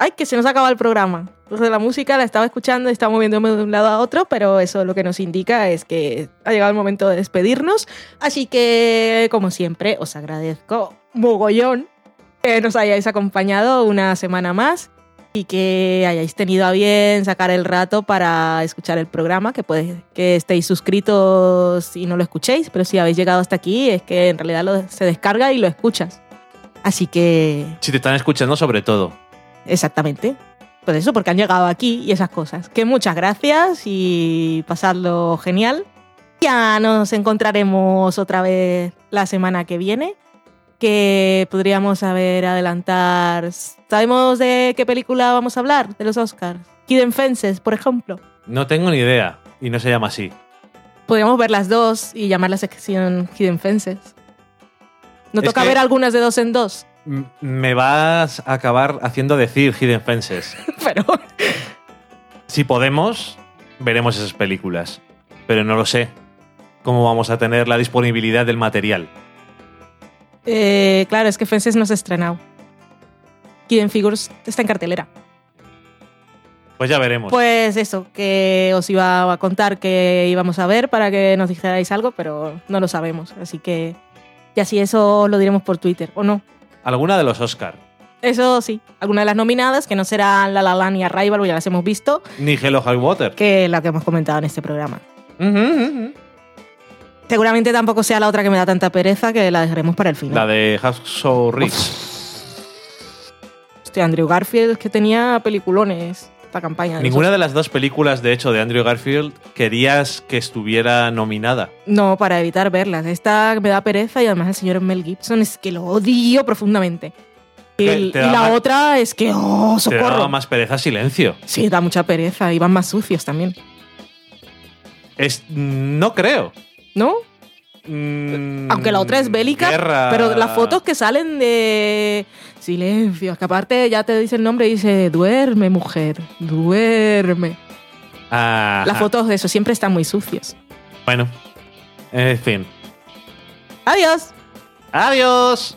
Ay, que se nos acaba el programa. Entonces la música la estaba escuchando y estaba moviéndome de un lado a otro, pero eso lo que nos indica es que ha llegado el momento de despedirnos. Así que, como siempre, os agradezco mogollón que nos hayáis acompañado una semana más y que hayáis tenido a bien sacar el rato para escuchar el programa, que puede que estéis suscritos y no lo escuchéis, pero si habéis llegado hasta aquí es que en realidad lo- se descarga y lo escuchas. Así que, Si te están escuchando sobre todo. Exactamente. Pues eso, porque han llegado aquí y esas cosas. Que muchas gracias y pasadlo genial. Ya nos encontraremos otra vez la semana que viene. Que podríamos saber adelantar. ¿Sabemos de qué película vamos a hablar? De los Oscars. Hidden Fences, por ejemplo. No tengo ni idea. Y no se llama así. Podríamos ver las dos y llamar la sección Hidden Fences. ¿No Es toca que- ver algunas de dos en dos? Me vas a acabar haciendo decir Hidden Fences. Pero Si podemos, veremos esas películas. Pero no lo sé. ¿Cómo vamos a tener la disponibilidad del material? Eh, claro, es que Fences no se ha estrenado. Hidden Figures está en cartelera. Pues ya veremos. Pues eso, que os iba a contar que íbamos a ver para que nos dijerais algo, pero no lo sabemos. Así que ya si eso lo diremos por Twitter, ¿o no? Alguna de los Oscar. Eso sí, alguna de las nominadas, que no serán La La Land y Arrival, porque ya las hemos visto, Ni Hello High Water. que la que hemos comentado en este programa. Seguramente tampoco sea la otra que me da tanta pereza que la dejaremos para el La final. de Hacksaw Ridge. Hostia, Andrew Garfield que tenía peliculones esta campaña. de Ninguna esos- de las dos películas, de hecho, de Andrew Garfield querías que estuviera nominada. No, para evitar verlas. Esta me da pereza y además el señor Mel Gibson es que lo odio profundamente. Y, la más- otra es que, oh, Te daba socorro. más pereza silencio. Sí, da mucha pereza y van más sucios también. Es, no creo. ¿No? Mm, Aunque la otra es bélica, guerra. pero las fotos que salen de silencio, que aparte ya te dice el nombre y dice, duerme mujer, duerme. Las fotos de eso siempre están muy sucios. Bueno, en fin. Adiós. Adiós.